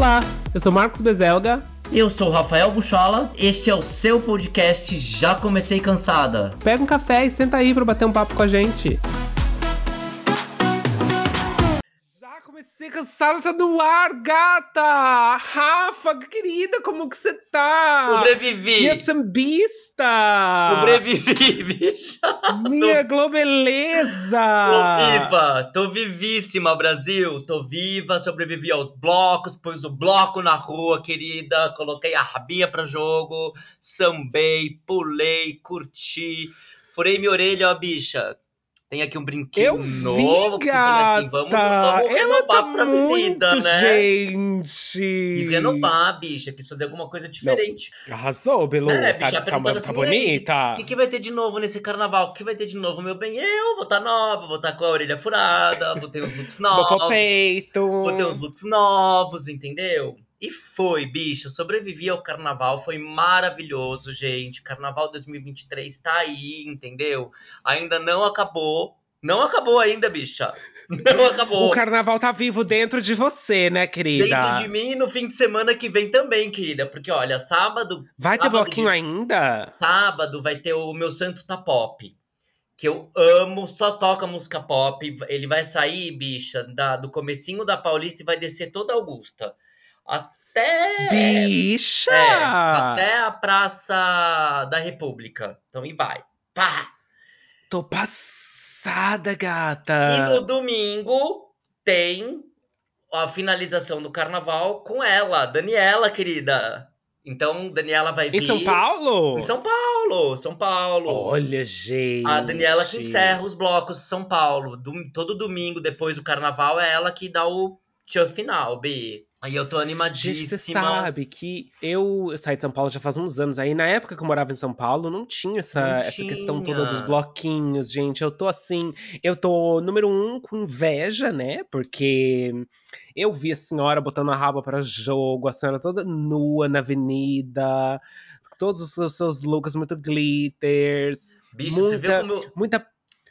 Olá, eu sou Marcos Bezelga. Eu sou Rafael Buchola, este é o seu podcast Já Comecei Cansada. Pega um café e senta aí pra bater um papo com a gente. Tá no ar, gata! Rafa, querida, como que você tá? Sobrevivi! Minha sambista! Sobrevivi, bicha! Minha globeleza! Tô viva! Tô vivíssima, Brasil! Tô viva, sobrevivi aos blocos, pus o bloco na rua, querida, coloquei a rabinha pra jogo, sambei, pulei, curti, furei minha orelha, ó, bicha. Tem aqui um brinquedo Eu novo. falei assim, vamos, vamos renovar tá pra muito, né? gente! Quis renovar, bicha, quis fazer alguma coisa diferente. Arrasou, Belu. É, tá, bicha, tá, perguntando tá assim, bonita. O que, que vai ter de novo nesse carnaval? O que vai ter de novo, meu bem? Eu vou estar nova, vou estar com a orelha furada, vou ter os looks novos. Bocou peito. Vou ter os looks novos, entendeu? E foi, bicha. Sobrevivi ao carnaval, foi maravilhoso, gente. Carnaval 2023 tá aí, entendeu? Ainda não acabou. Não acabou ainda, bicha. Não acabou. O carnaval tá vivo dentro de você, né, querida? Dentro de mim e no fim de semana que vem também, querida. Porque, olha, sábado. Vai ter sábado bloquinho de- ainda? Sábado vai ter o Meu Santo Tá Pop. Que eu amo, só toca música pop. Ele vai sair, bicha, da- do comecinho da Paulista e vai descer toda a Augusta. Até. Bicha! É, até a Praça da República. Então, e vai. Pá! Tô passada, E gata. no domingo tem a finalização do carnaval com ela, Daniela, querida. Então, Daniela vai vir. Em São Paulo? Em São Paulo, São Paulo. Olha, gente. A Daniela que encerra os blocos de São Paulo. Dom- todo domingo, depois do carnaval, é ela que dá o tchan final, B. Aí eu tô Gente, animadíssima. você sabe que eu, eu saí de São Paulo já faz uns anos. Aí na época que eu morava em São Paulo, não tinha essa, Não essa questão tinha. toda dos bloquinhos, gente. Eu tô assim, eu tô número um com inveja, né? Porque eu vi a senhora botando a raba pra jogo, a senhora toda nua na avenida, todos os seus, looks muito glitters, Bicho, você viu muita- como eu... muita,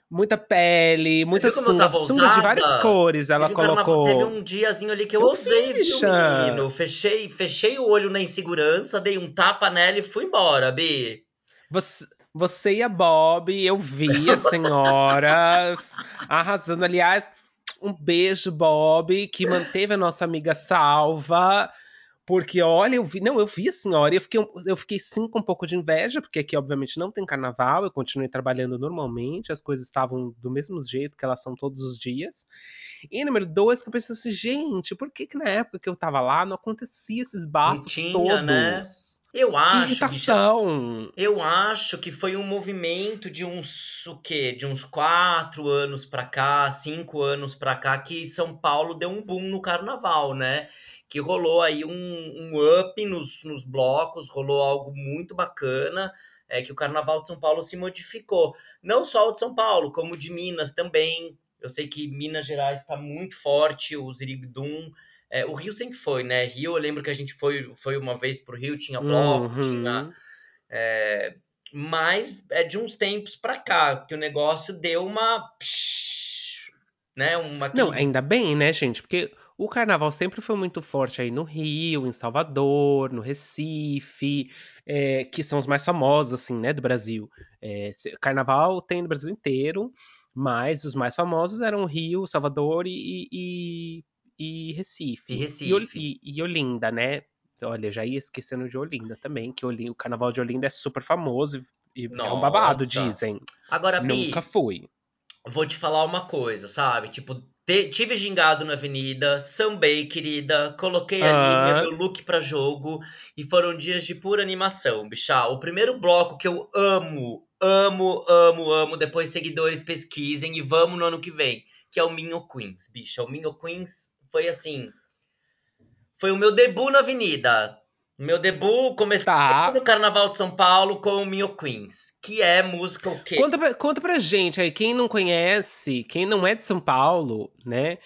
muita pele, muita sunga, sunga de várias cores. Ela colocou. Teve um diazinho ali que eu Eu ousei, vi, viu, menino? Fechei, fechei o olho na insegurança, dei um tapa nela e fui embora, B. Você, você e a Bob, eu vi as senhoras arrasando. Aliás, um beijo, Bob, que manteve a nossa amiga salva. Porque, olha, eu vi. Não, eu vi a senhora. e Eu fiquei, eu fiquei sim com um pouco de inveja, porque aqui, obviamente, não tem carnaval. Eu continuei trabalhando normalmente. As coisas estavam do mesmo jeito que elas são todos os dias. E número dois, que eu pensei assim, gente, por que, que na época que eu tava lá não acontecia esses bafos tinha, todos? né? Eu acho, bicha, irritação. Eu acho que foi um movimento de uns o quê? De uns quatro anos pra cá, cinco anos pra cá, que São Paulo deu um boom no carnaval, né? Que rolou aí um, um up nos, nos blocos, rolou algo muito bacana. É que o carnaval de São Paulo se modificou. Não só o de São Paulo, como o de Minas também. Eu sei que Minas Gerais está muito forte, o Zirigdum. É, o Rio sempre foi, né? Rio, eu lembro que a gente foi, foi uma vez pro Rio, tinha bloco, Uhum. tinha é, mas é de uns tempos pra cá que o negócio deu uma. psh, Né? Uma Não, ainda bem, né, gente? Porque o carnaval sempre foi muito forte aí no Rio, em Salvador, no Recife, é, que são os mais famosos, assim, né, do Brasil. É, carnaval tem no Brasil inteiro, mas os mais famosos eram Rio, Salvador e, e, e Recife. E Recife. E, e- Olinda, né? Olha, já ia esquecendo de Olinda também, que Oli- o carnaval de Olinda é super famoso e é um babado, Nossa. dizem. Agora, Bi, Nunca fui. vou te falar uma coisa, sabe? Tipo, te- tive gingado na avenida, sambei, querida, coloquei ali Ah. meu look pra jogo e foram dias de pura animação, bicha. O primeiro bloco que eu amo, amo, amo, amo, depois seguidores pesquisem e vamos no ano que vem, que é o Minho Queens, bicha. O Minho Queens foi assim. Foi o meu debut na avenida. Meu debut comecei Tá. no Carnaval de São Paulo com o Minho Queens, que é música o quê? Conta pra, conta pra gente aí, quem não conhece, quem não é de São Paulo, né?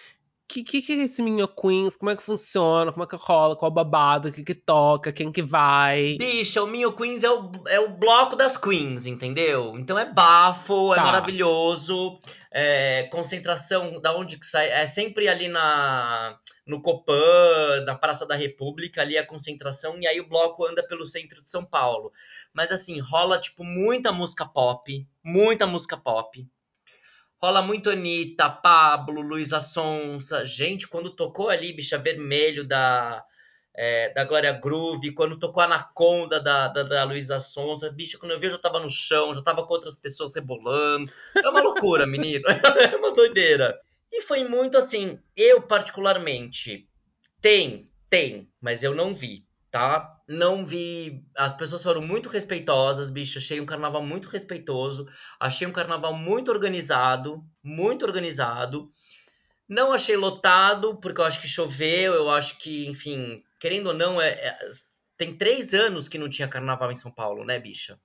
Que que, que é esse Minho Queens? Como é que funciona? Como é que rola? Qual babado? O que que toca? Quem que vai? Bicha, o Minho Queens é o, é o bloco das queens, entendeu? Então é bafo, é Tá. maravilhoso, é concentração da onde que sai, é sempre ali na no Copan, na Praça da República, ali a concentração, e aí o bloco anda pelo centro de São Paulo. Mas assim, rola tipo muita música pop, muita música pop. Rola muito Anitta, Pablo, Luísa Sonsa. Gente, quando tocou ali, bicha vermelho da, é, da Glória Groove, quando tocou Anaconda da, da, da Luísa Sonsa, bicha, quando eu vi, eu já tava no chão, já tava com outras pessoas rebolando. É uma loucura, menino. É uma doideira. E foi muito assim, eu particularmente, tem, tem, mas eu não vi, tá? Não vi. As pessoas foram muito respeitosas, bicho. Achei um carnaval muito respeitoso. Achei um carnaval muito organizado. Muito organizado. Não achei lotado, porque eu acho que choveu. Eu acho que, enfim, querendo ou não, é, é tem três anos que não tinha carnaval em São Paulo, né, bicha?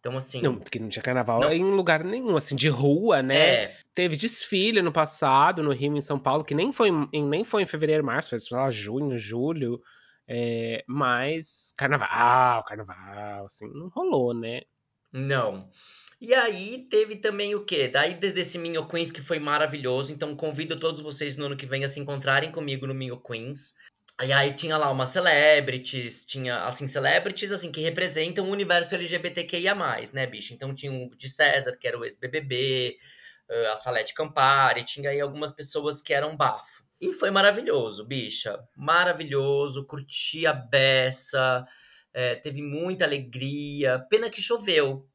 Então, assim. Não, porque não tinha carnaval não. em lugar nenhum, assim, de rua, né? É. Teve desfile no passado, no Rio, em São Paulo, que nem foi em, nem foi em fevereiro, março, foi, sei lá, junho, julho. É, mas carnaval, carnaval, assim, não rolou, né? Não. E aí teve também o quê? Daí desse Minho Queens que foi maravilhoso. Então convido todos vocês no ano que vem a se encontrarem comigo no Minho Queens. E aí tinha lá umas celebrities, tinha, assim, celebrities, assim, que representam o universo LGBTQIA+, né, bicho? Então tinha o de César, que era o ex-BBB, a Salete Campari, tinha aí algumas pessoas que eram bafo. E foi maravilhoso, bicha. Maravilhoso, curti a beça, é, teve muita alegria. Pena que choveu.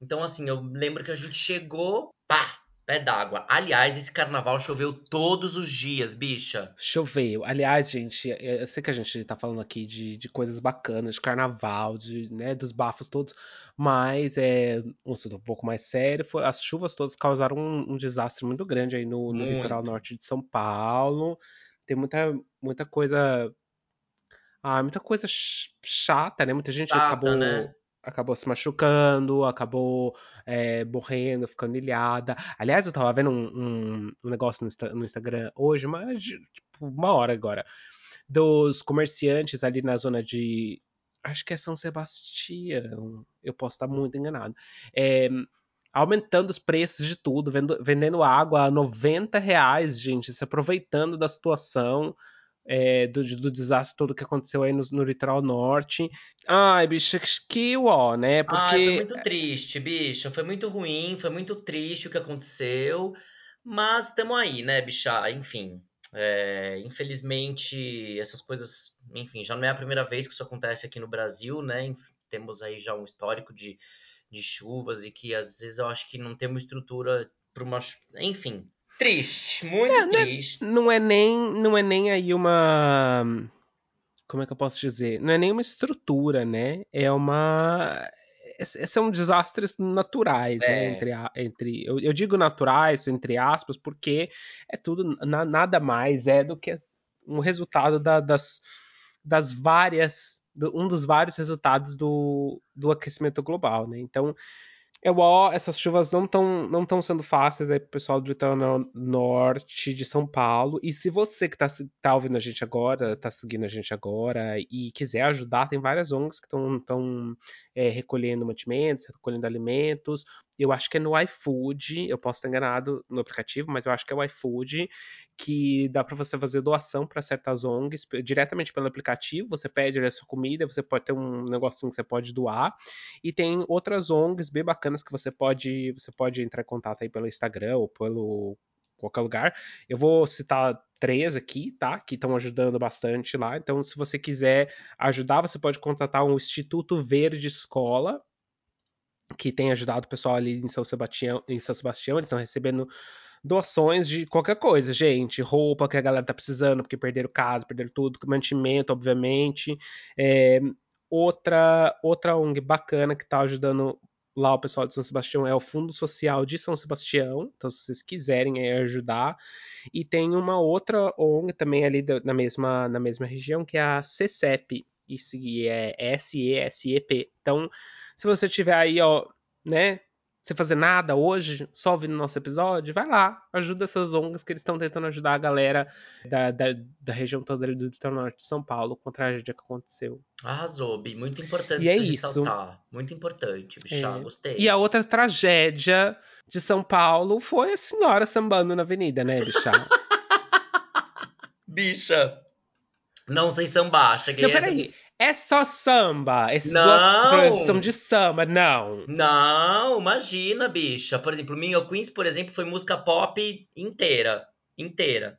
Então, assim, eu lembro que a gente chegou, pá, pé d'água. Aliás, esse carnaval choveu todos os dias, bicha. Choveu. Aliás, gente, eu sei que a gente tá falando aqui de, de coisas bacanas, de carnaval, de, né, dos bafos todos, mas é um assunto um pouco mais sério. Foi, as chuvas todas causaram um, um desastre muito grande aí no, no litoral norte de São Paulo. Tem muita, muita coisa. Ah, muita coisa chata, né? Muita gente chata, acabou. Né? Acabou se machucando, acabou é, morrendo, ficando ilhada. Aliás, eu tava vendo um, um, um negócio no, no, Instagram hoje, mas tipo, uma hora agora, dos comerciantes ali na zona de. Acho que é São Sebastião. Eu posso estar muito enganado. É, aumentando os preços de tudo, vendo, vendendo água a 90 reais, gente, se aproveitando da situação é, do, do, desastre todo que aconteceu aí no, no litoral norte. Ai, bicho, que ó, né? Porque. Ai, foi muito triste, bicho. Foi muito ruim, foi muito triste o que aconteceu. Mas estamos aí, né, bicha? Enfim. É, infelizmente, essas coisas, enfim, já não é a primeira vez que isso acontece aqui no Brasil, né? Temos aí já um histórico de, de chuvas e que às vezes eu acho que não temos estrutura para uma. Enfim, Triste, muito é, triste. Não é, não é, nem, não é nem aí uma. Como é que eu posso dizer? Não é nem uma estrutura, né? É uma. São desastres naturais, né? é. né? Entre, entre eu, eu, digo naturais, entre aspas, porque é tudo na, nada mais é do que um resultado da, das, das várias. um dos vários resultados do, do aquecimento global, né? Então é ó, essas chuvas não estão não tão sendo fáceis aí pro pessoal do litoral norte de São Paulo. E se você que tá, tá ouvindo a gente agora, tá seguindo a gente agora e quiser ajudar, tem várias ONGs que estão é, recolhendo mantimentos, recolhendo alimentos. Eu acho que é no iFood, eu posso estar enganado no aplicativo, mas eu acho que é o iFood, que dá para você fazer doação para certas ONGs diretamente pelo aplicativo. Você pede a sua comida, você pode ter um negocinho que você pode doar. E tem outras ONGs bem bacanas que você pode, você pode entrar em contato aí pelo Instagram ou pelo qualquer lugar. Eu vou citar três aqui, tá? Que estão ajudando bastante lá. Então, se você quiser ajudar, você pode contatar o Instituto Verde Escola, que tem ajudado o pessoal ali em São Sebastião. Em São Sebastião eles estão recebendo doações de qualquer coisa, gente. Roupa que a galera tá precisando, porque perderam casa, perderam tudo, mantimento, obviamente. É, outra, outra ONG bacana que tá ajudando lá o pessoal de São Sebastião é o Fundo Social de São Sebastião, então se vocês quiserem ajudar. E tem uma outra ONG também ali na mesma, na mesma região, que é a CCEP, isso é S-E-S-E-P. Então, se você tiver aí, ó, né, sem fazer nada hoje, só ouvindo nosso episódio, vai lá, ajuda essas ONGs que eles estão tentando ajudar a galera da, da, da região toda do litoral norte de São Paulo com a tragédia que aconteceu. Arrasou, Bi. Muito importante e é isso. Muito importante, bichá, é. gostei. E a outra tragédia de São Paulo foi a senhora sambando na avenida, né, bichá? Bicha, não sei sambar. Cheguei Não, a essa- peraí. É só samba? Esses blocos são de samba? Não. Não, imagina, bicha. Por exemplo, Minho Queens, por exemplo, foi música pop inteira. Inteira.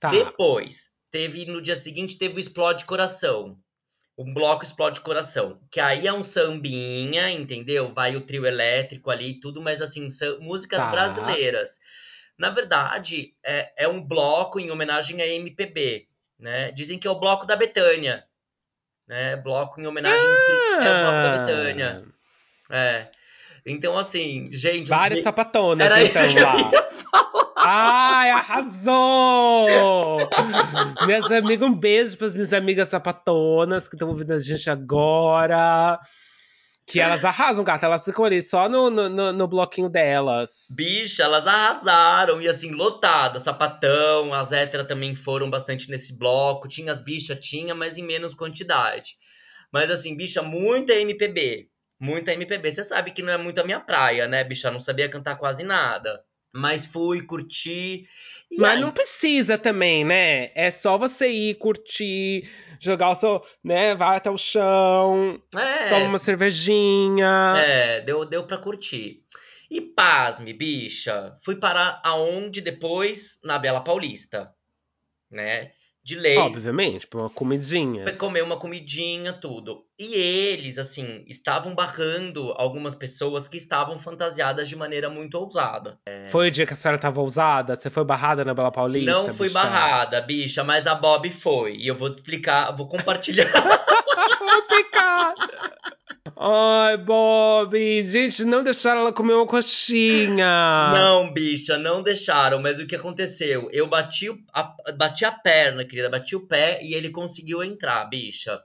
Tá. Depois, teve no dia seguinte, teve o Explode Coração. Um bloco Explode Coração. Que aí é um sambinha, entendeu? Vai o trio elétrico ali e tudo, mas assim, são músicas Tá. brasileiras. Na verdade, é, é um bloco em homenagem à MPB, né? Dizem que é o bloco da Betânia. Né? Bloco em homenagem é bloco da Betânia. É. Então, assim, gente. Várias sapatonas, Era isso então, que eu lá. ia Ai, arrasou! Minhas amigas, um beijo para as minhas amigas sapatonas que estão ouvindo a gente agora. Que elas arrasam, gata. Elas ficam ali só no, no, no- bloquinho delas. Bicha, elas arrasaram. E assim, lotada. Sapatão, as héteras também foram bastante nesse bloco. Tinha as bichas, tinha, mas em menos quantidade. Mas assim, bicha, muita MPB. Muita MPB. Você sabe que não é muito a minha praia, né, bicha? Não sabia cantar quase nada. Mas fui, curti. E Mas aí, não precisa também, né? É só você ir curtir, jogar o seu, né? Vai até o chão, é, toma uma cervejinha. É, deu, deu pra curtir. E pasme, bicha. Fui parar aonde depois? Na Bela Paulista. Né? De leis. Obviamente, pra uma comidinha. Foi comer uma comidinha, tudo. E eles, assim, estavam barrando algumas pessoas que estavam fantasiadas de maneira muito ousada. Foi o dia que a senhora tava ousada? Você foi barrada na Bela Paulista? Não fui bicha? barrada, bicha, mas a Bob foi. E eu vou te explicar, vou compartilhar. Complicado. Ai, Bob. Gente, não deixaram ela comer uma coxinha. Não, bicha, não deixaram. Mas o que aconteceu? Eu bati, a, bati a perna, querida, bati o pé e ele conseguiu entrar, bicha.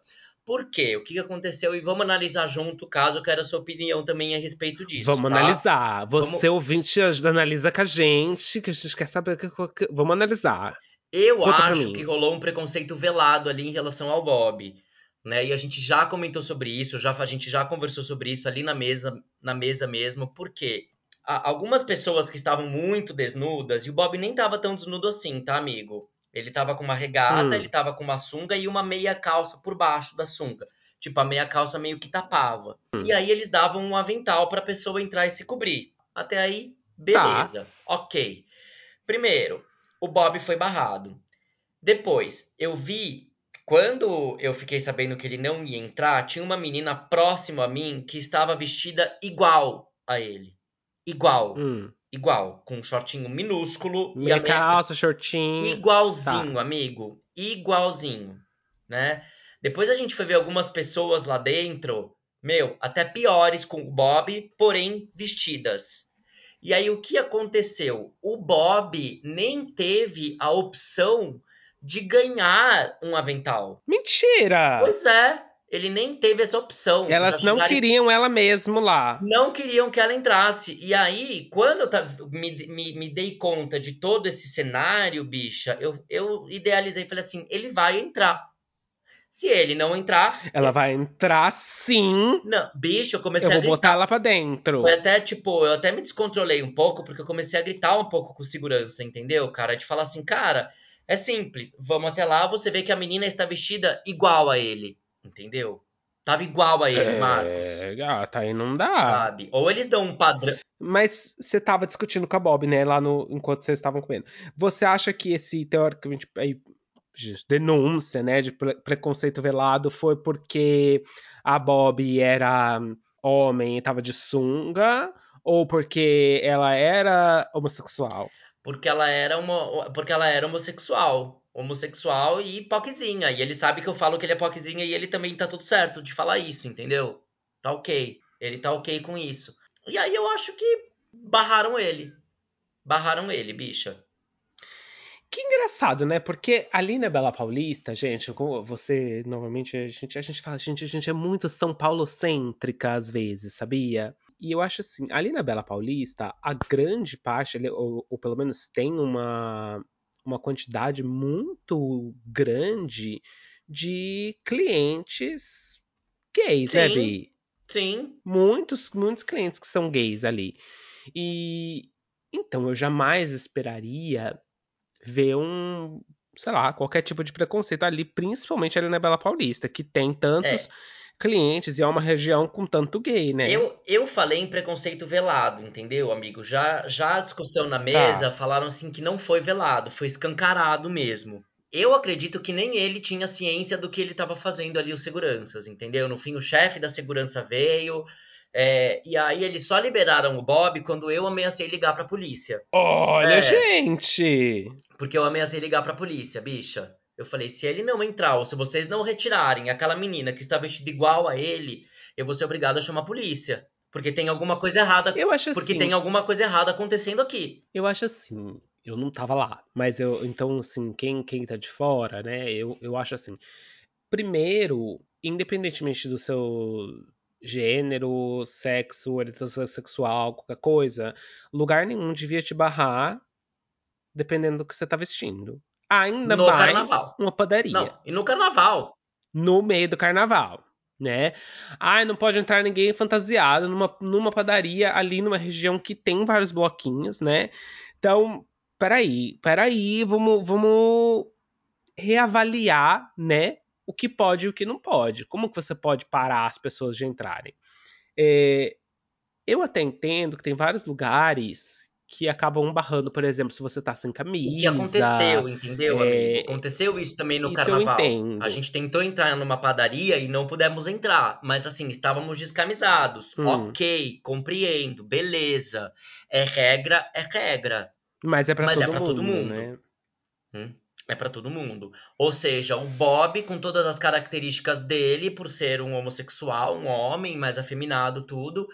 Por quê? O que aconteceu? E vamos analisar junto, caso eu quero a sua opinião também a respeito disso. Vamos tá? analisar. Você, Vamos- ouvinte, analisa com a gente, que a gente quer saber. o que- que- Vamos analisar. Eu Conta acho que rolou um preconceito velado ali em relação ao Bob. Né? E a gente já comentou sobre isso, já, a gente já conversou sobre isso ali na mesa, na mesa mesmo, porque a- algumas pessoas que estavam muito desnudas, e o Bob nem tava tão desnudo assim, tá, amigo? Ele tava com uma regata, Hum. ele tava com uma sunga e uma meia calça por baixo da sunga. Tipo, a meia calça meio que tapava. E aí eles davam um avental pra pessoa entrar e se cobrir. Até aí, beleza. Ok. Primeiro, o Bob foi barrado. Depois, eu vi, quando eu fiquei sabendo que ele não ia entrar, tinha uma menina próxima a mim que estava vestida igual a ele. Igual, Hum. igual, com um shortinho minúsculo a Meia meia calça, shortinho. Igualzinho, Tá. amigo. Igualzinho, né? Depois a gente foi ver algumas pessoas lá dentro, meu, até piores com o Bob, porém vestidas. E aí o que aconteceu? O Bob nem teve a opção de ganhar um avental. Mentira! Pois é, ele nem teve essa opção. Elas não queriam ela mesmo lá. não queriam que ela entrasse. E aí, quando eu ta- me, me, me dei conta de todo esse cenário, bicha, eu, eu idealizei e falei assim: ele vai entrar. Se ele não entrar, Ela vai entrar sim. não, bicho, eu comecei Eu a vou gritar. botar ela pra dentro. Foi até, tipo, eu até me descontrolei um pouco, porque eu comecei a gritar um pouco com segurança, entendeu, cara? De falar assim, cara, é simples, vamos até lá, você vê que a menina está vestida igual a ele, entendeu? Tava igual a ele, Marcos, É, gata, aí não dá. sabe? Ou eles dão um padrão. Mas você tava discutindo com a Bob, né, lá no enquanto vocês estavam comendo. Você acha que esse teoricamente aí, denúncia, né, de pre- preconceito velado foi porque a Bob era homem e tava de sunga ou porque ela era homossexual? Porque ela era uma, porque ela era homossexual. Homossexual e poquezinha. E ele sabe que eu falo que ele é poquezinha e ele também tá tudo certo de falar isso, entendeu? Tá ok. Ele tá ok com isso. E aí eu acho que barraram ele. Barraram ele, bicha. Que engraçado, né? Porque ali na Bela Paulista, gente, você normalmente a gente a gente fala, gente, a gente é muito São Paulo cêntrica às vezes, sabia? E eu acho assim, ali na Bela Paulista, a grande parte, ou, ou pelo menos tem uma uma quantidade muito grande de clientes gays, né, Sim. Bi? Sim. muitos, muitos clientes que são gays ali. E então eu jamais esperaria ver um sei lá, qualquer tipo de preconceito ali, principalmente ali na Bela Paulista, que tem tantos É. clientes e é uma região com tanto gay, né? Eu, eu falei em preconceito velado, entendeu, amigo? Já, já a discussão na mesa falaram assim que não foi velado, foi escancarado mesmo. Eu acredito que nem ele tinha ciência do que ele estava fazendo ali, os seguranças, entendeu? No fim, o chefe da segurança veio, é, e aí eles só liberaram o Bob quando eu ameacei ligar pra polícia. Olha, É. gente! Porque eu ameacei ligar pra polícia, bicha. Eu falei, se ele não entrar, ou se vocês não retirarem aquela menina que está vestida igual a ele, eu vou ser obrigado a chamar a polícia. Porque tem alguma coisa errada. Eu acho assim. Porque tem alguma coisa errada acontecendo aqui. Eu acho assim, eu não tava lá, mas eu, então, assim, quem, quem tá de fora, né, eu, eu acho assim, primeiro, independentemente do seu gênero, sexo, orientação sexual, qualquer coisa, lugar nenhum devia te barrar, dependendo do que você tá vestindo. Ainda No mais carnaval. uma padaria Não, e no carnaval. no meio do carnaval, né? Ai, não pode entrar ninguém fantasiado numa, numa padaria ali numa região que tem vários bloquinhos, né? Então, peraí, peraí, vamos, vamos reavaliar, né? O que pode e o que não pode. Como que você pode parar as pessoas de entrarem? É, eu até entendo que tem vários lugares que acabam barrando, por exemplo, se você tá sem camisa. O que aconteceu, entendeu, é, amigo? Aconteceu isso também no isso eu carnaval. entendo. A gente tentou entrar numa padaria e não pudemos entrar. Mas assim, estávamos descamisados. Hum. Ok, compreendo, beleza. É regra, é regra. Mas é pra, Mas todo, é mundo, todo mundo. né? Hum, É pra todo mundo. Ou seja, o Bob, com todas as características dele, por ser um homossexual, um homem mais afeminado, tudo,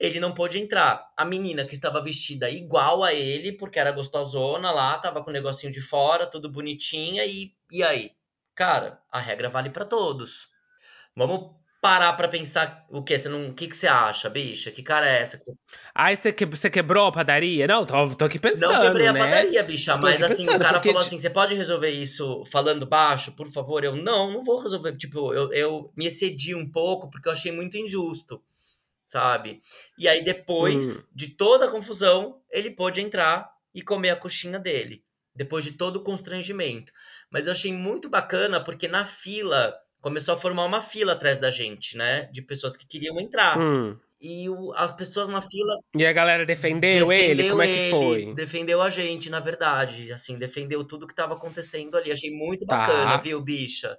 ele não pôde entrar. A menina que estava vestida igual a ele, porque era gostosona lá, tava com o negocinho de fora, tudo bonitinha, e, e aí? Cara, a regra vale pra todos. Vamos parar pra pensar o que? Você não, o que, que você acha, bicha? Que cara é essa? Que você... Aí você, que, você quebrou a padaria? Não, tô, tô aqui pensando, Não quebrei a né? padaria, bicha, Tô mas assim, pensando, o cara falou assim: você pode resolver isso falando baixo, por favor? Eu, não, não vou resolver. Tipo, eu, eu me excedi um pouco porque eu achei muito injusto, sabe? E aí, depois Hum. de toda a confusão, ele pôde entrar e comer a coxinha dele, depois de todo o constrangimento. Mas eu achei muito bacana porque na fila. Começou a formar uma fila atrás da gente, né? De pessoas que queriam entrar. Hum. E o- as pessoas na fila E a galera defendeu, ele? Como é que ele, foi? Defendeu a gente, na verdade. Assim, defendeu tudo que tava acontecendo ali. Achei muito Tá. bacana, viu, bicha?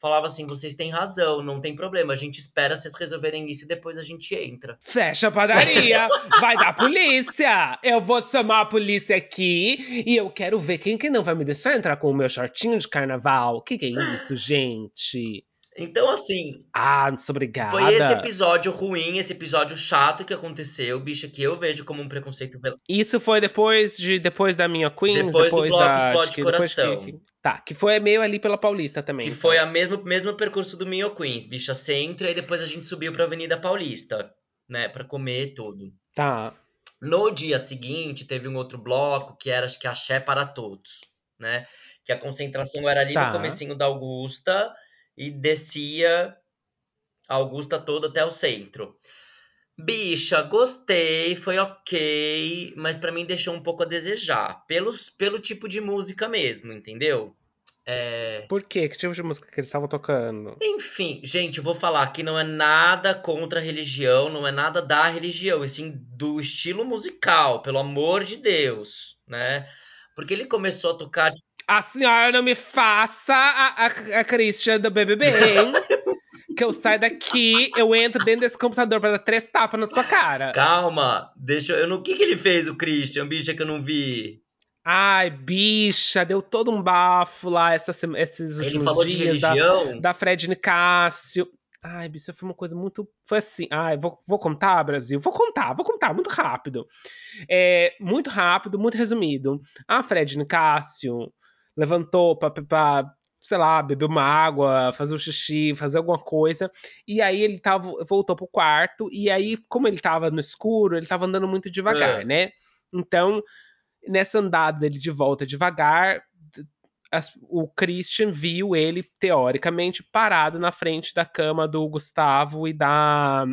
Falava assim: vocês têm razão, não tem problema. A gente espera vocês resolverem isso e depois a gente entra. Fecha a padaria! vai dar polícia! Eu vou chamar a polícia aqui e eu quero ver quem que não vai me deixar entrar com o meu shortinho de carnaval. Que que é isso, gente? Então, assim, Ah, não sou obrigada. foi esse episódio ruim, esse episódio chato que aconteceu, bicha, que eu vejo como um preconceito. Isso foi depois de depois da minha Queen, Depois do bloco da Explode que depois Coração. que- Tá, que foi meio ali pela Paulista também. Que então. foi o mesmo, mesmo percurso do Minho Queens, bicha centro, e depois a gente subiu pra Avenida Paulista, né, pra comer tudo. Tá. No dia seguinte, teve um outro bloco que era, acho que, Axé para Todos, né? Que a concentração era ali Tá. no comecinho da Augusta e descia a Augusta toda até o centro. Bicha, gostei, foi ok, mas pra mim deixou um pouco a desejar. Pelos, pelo tipo de música mesmo, entendeu? É... Por quê? Que tipo de música que eles estavam tocando? Enfim, gente, eu vou falar que não é nada contra a religião, não é nada da religião, e sim do estilo musical, pelo amor de Deus, né? Porque ele começou a tocar. A senhora não me faça a, a, a Christian do BBB, hein? que eu saio daqui, eu entro dentro desse computador pra dar três tapas na sua cara. Calma, deixa eu. O que, que ele fez, o Christian, bicha, que eu não vi? Ai, bicha, deu todo um bafo lá essa esses Ele últimos falou de dias da, religião. da Fred Nicásio. Ai, bicho, foi uma coisa muito. Foi assim. Ai, vou, vou contar, Brasil? Vou contar, vou contar, muito rápido. É, muito rápido, muito resumido. A Fred Nicásio levantou pra, sei lá, beber uma água, fazer um xixi, fazer alguma coisa. E aí ele tava, voltou pro quarto. E aí, como ele tava no escuro, ele tava andando muito devagar, É. né? Então, nessa andada dele de volta devagar, as- o Christian viu ele, teoricamente, parado na frente da cama do Gustavo e da,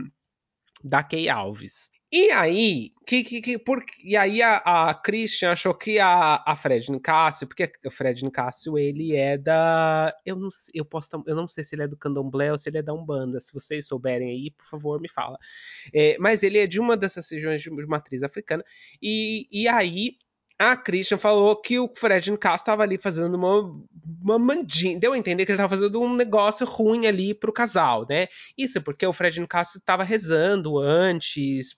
da Kay Alves. E aí, que, que, que, por, e aí a, a Christian achou que a, a Fred Nicásio, porque o Fred Nicásio, ele é da. Eu não, eu, posso, eu não sei se ele é do candomblé ou se ele é da Umbanda. Se vocês souberem aí, por favor, me fala. É, mas ele é de uma dessas regiões de matriz africana. E, e aí a Christian falou que o Fred Nicásio estava ali fazendo uma, uma mandinha. Deu a entender que ele estava fazendo um negócio ruim ali pro casal, né? Isso porque o Fred Nicásio estava rezando antes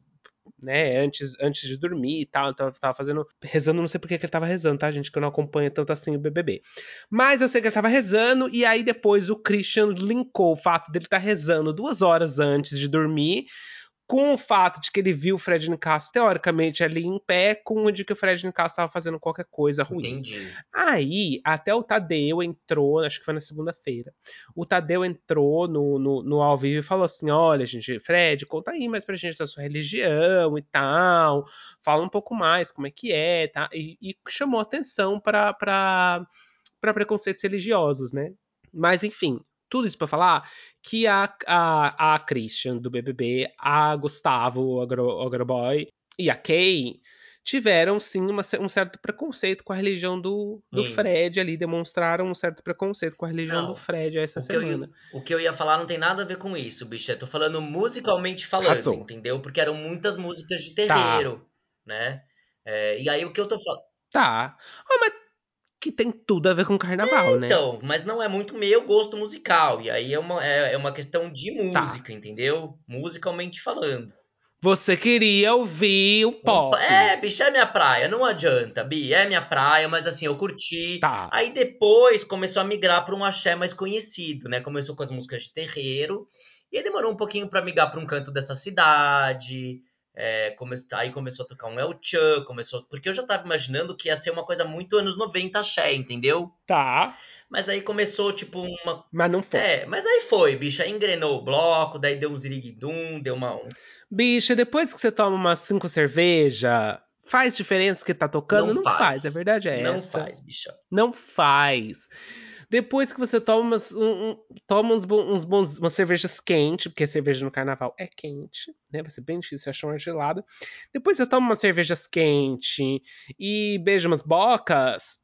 né, antes, antes de dormir e tal. Então eu tava fazendo. Rezando, não sei por que ele tava rezando, tá, gente? Que eu não acompanho tanto assim o BBB. Mas eu sei que ele tava rezando, e aí depois o Christian linkou o fato dele estar tá rezando duas horas antes de dormir com o fato de que ele viu o Fred Nicasso teoricamente ali em pé, com o de que o Fred Nicasso estava fazendo qualquer coisa ruim. Entendi. Aí, até o Tadeu entrou, acho que foi na segunda-feira. O Tadeu entrou no, no, no ao vivo e falou assim: olha, gente, Fred, conta aí mais pra gente da sua religião e tal. Fala um pouco mais como é que é, tá? E, e chamou atenção para preconceitos religiosos, né? Mas, enfim, tudo isso para falar que a, a, a Christian do BBB, a Gustavo, o Agro, Agroboy e a Kay tiveram sim uma, um certo preconceito com a religião do, do Fred ali, demonstraram um certo preconceito com a religião não, do Fred essa o semana. Eu, o que eu ia falar não tem nada a ver com isso, bicho. Eu tô falando musicalmente falando, entendeu? Porque eram muitas músicas de terreiro, tá. né? É, e aí o que eu tô falando. Tá. Oh, mas que tem tudo a ver com carnaval, é, né? Então, mas não é muito meu gosto musical. E aí é uma, é, é uma questão de tá. música, tá. entendeu? Musicalmente falando. Você queria ouvir o pop. É, bicho, é minha praia, não adianta, Bi, é minha praia, mas assim, eu curti. Tá. Aí depois começou a migrar para um axé mais conhecido, né? Começou com as músicas de terreiro, e demorou um pouquinho para migrar para um canto dessa cidade. É, come... Aí começou a tocar um El Chan, começou. Porque eu já tava imaginando que ia ser uma coisa muito anos 90 axé, entendeu? Tá. Mas aí começou, tipo, uma. Mas não foi. É, mas aí foi, bicho. Aí engrenou o bloco, daí deu um ziriguidum, deu uma. Bicha, depois que você toma umas cinco cerveja, faz diferença o que tá tocando? Não, não faz. faz. a verdade é não essa. Não faz, bicha. Não faz. Depois que você toma, umas, um, um, toma uns, uns bons, umas cervejas quentes, porque a cerveja no carnaval é quente, né? Vai ser bem difícil achar uma gelada. Depois você toma umas cervejas quentes e beija umas bocas.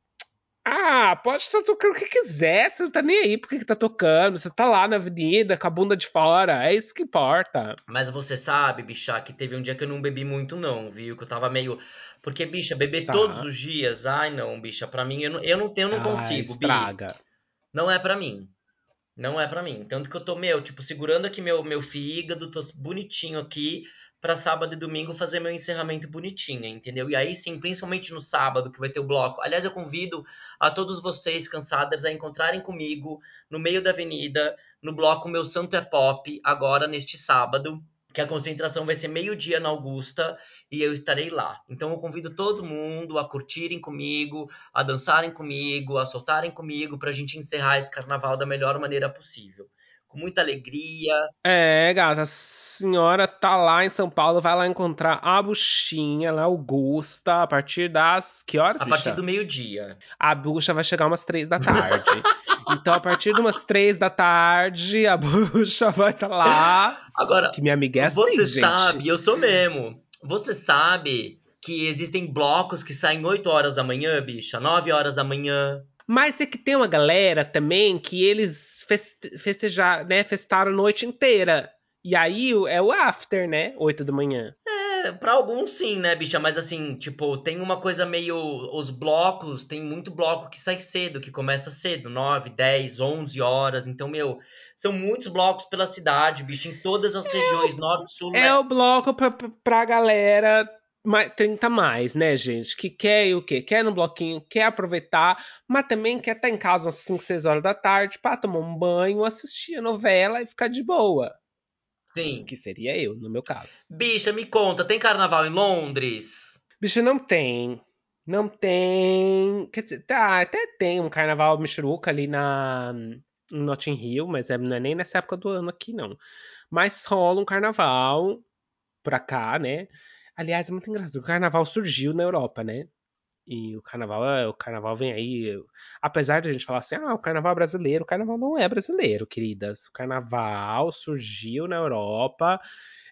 Ah, pode estar tocando o que quiser, você não tá nem aí porque que tá tocando, você tá lá na avenida com a bunda de fora, é isso que importa. Mas você sabe, bicha, que teve um dia que eu não bebi muito não, viu? Que eu tava meio... Porque, bicha, beber tá. todos os dias, ai não, bicha, pra mim, eu não, eu não, eu não consigo, estraga. Bi não é para mim. Não é para mim. Tanto que eu tô, meu, tipo, segurando aqui meu, meu fígado, tô bonitinho aqui, para sábado e domingo fazer meu encerramento bonitinho, entendeu? E aí sim, principalmente no sábado, que vai ter o bloco. Aliás, eu convido a todos vocês cansadas a encontrarem comigo no meio da avenida, no bloco Meu Santo é Pop, agora neste sábado que a concentração vai ser meio-dia na Augusta e eu estarei lá. Então eu convido todo mundo a curtirem comigo, a dançarem comigo, a soltarem comigo para a gente encerrar esse carnaval da melhor maneira possível. Com muita alegria. É, gata, a senhora tá lá em São Paulo, vai lá encontrar a buchinha, lá, Augusta, a partir das. Que horas, A bicha? partir do meio-dia. A bucha vai chegar umas três da tarde. Então, a partir de umas três da tarde, a bucha vai estar tá lá. Agora, que minha amiga é assim, você gente. sabe, eu sou mesmo. Você sabe que existem blocos que saem 8 horas da manhã, bicha, 9 horas da manhã. Mas é que tem uma galera também que eles festejar, né, festaram a noite inteira. E aí é o after, né? 8 da manhã. É, pra alguns sim, né, bicha? Mas assim, tipo, tem uma coisa meio. Os blocos, tem muito bloco que sai cedo, que começa cedo, 9, 10, 11 horas. Então, meu, são muitos blocos pela cidade, bicho, em todas as é regiões, norte, sul. É né? o bloco pra, pra galera 30 mais, né, gente? Que quer o quê? Quer no bloquinho, quer aproveitar, mas também quer estar em casa umas 5, 6 horas da tarde para tomar um banho, assistir a novela e ficar de boa. Sim. Que seria eu, no meu caso. Bicha, me conta, tem carnaval em Londres? Bicha, não tem. Não tem. Quer dizer, tá, até tem um carnaval michuruca ali na em Notting Hill, mas é, não é nem nessa época do ano aqui, não. Mas rola um carnaval pra cá, né? Aliás, é muito engraçado. O carnaval surgiu na Europa, né? E o carnaval, é, o carnaval vem aí. Apesar de a gente falar assim, ah, o carnaval é brasileiro, o carnaval não é brasileiro, queridas. O carnaval surgiu na Europa.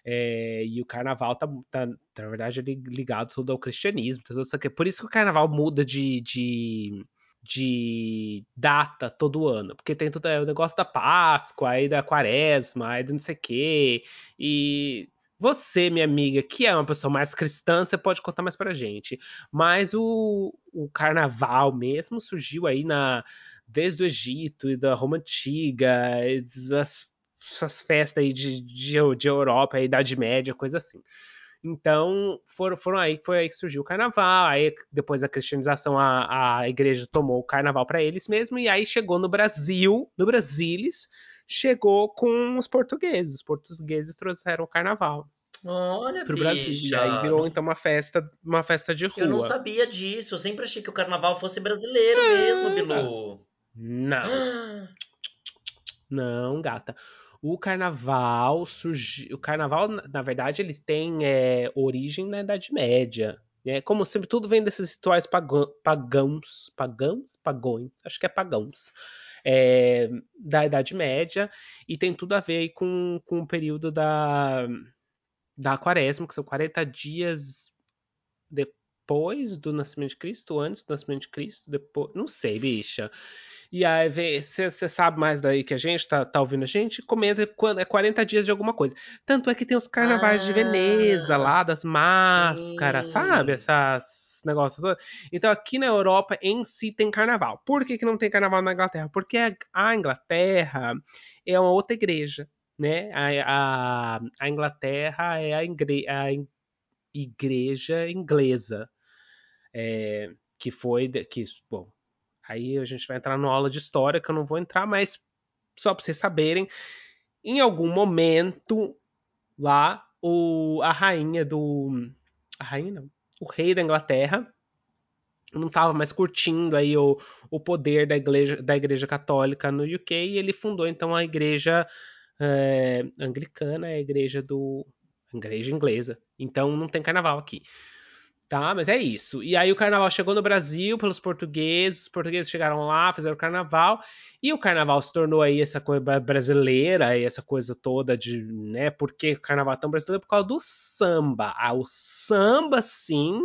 É, e o carnaval tá, tá, na verdade, ligado tudo ao cristianismo. Tudo isso aqui. Por isso que o carnaval muda de, de, de data todo ano. Porque tem todo é, o negócio da Páscoa, aí da Quaresma, aí do não sei o quê. E você, minha amiga, que é uma pessoa mais cristã, você pode contar mais pra gente. Mas o, o carnaval mesmo surgiu aí na desde o Egito e da Roma Antiga, das, essas festas aí de, de, de Europa, Idade Média, coisa assim. Então, foram, foram aí, foi aí que surgiu o carnaval. Aí, depois da cristianização, a, a igreja tomou o carnaval para eles mesmo. E aí chegou no Brasil, no Brasilis, chegou com os portugueses. Os portugueses trouxeram o carnaval. Olha, pro Brasil. E aí virou, então, uma festa, uma festa de rua. Eu não sabia disso. Eu sempre achei que o carnaval fosse brasileiro é... mesmo, Bilu. Não. não, gata. O carnaval surgiu. O carnaval, na verdade, ele tem é, origem na Idade Média. É, como sempre, tudo vem desses rituais pagãos, pagãos, pagões, acho que é pagãos é, da Idade Média, e tem tudo a ver aí com, com o período da, da Quaresma, que são 40 dias depois do nascimento de Cristo, antes do nascimento de Cristo, depois. Não sei, bicha. E aí, você sabe mais daí que a gente tá, tá ouvindo a gente, comenta quando é 40 dias de alguma coisa. Tanto é que tem os carnavais ah, de Veneza lá, das máscaras, sim. sabe? Essas negócio. Então aqui na Europa em si tem carnaval. Por que, que não tem carnaval na Inglaterra? Porque a, Inglaterra é uma outra igreja, né? A, a, a Inglaterra é a, igre, a igreja inglesa. É, que foi que bom aí a gente vai entrar numa aula de história que eu não vou entrar mas só para vocês saberem em algum momento lá o a rainha do a rainha não o rei da Inglaterra não estava mais curtindo aí o, o poder da igreja, da igreja católica no UK e ele fundou então a igreja é, anglicana, a igreja do a igreja inglesa. Então não tem carnaval aqui. Tá, mas é isso. E aí o carnaval chegou no Brasil pelos portugueses, os portugueses chegaram lá, fizeram o carnaval, e o carnaval se tornou aí essa coisa brasileira, e essa coisa toda de, né, por que o carnaval é tão brasileiro? Por causa do samba. Ah, o samba, sim,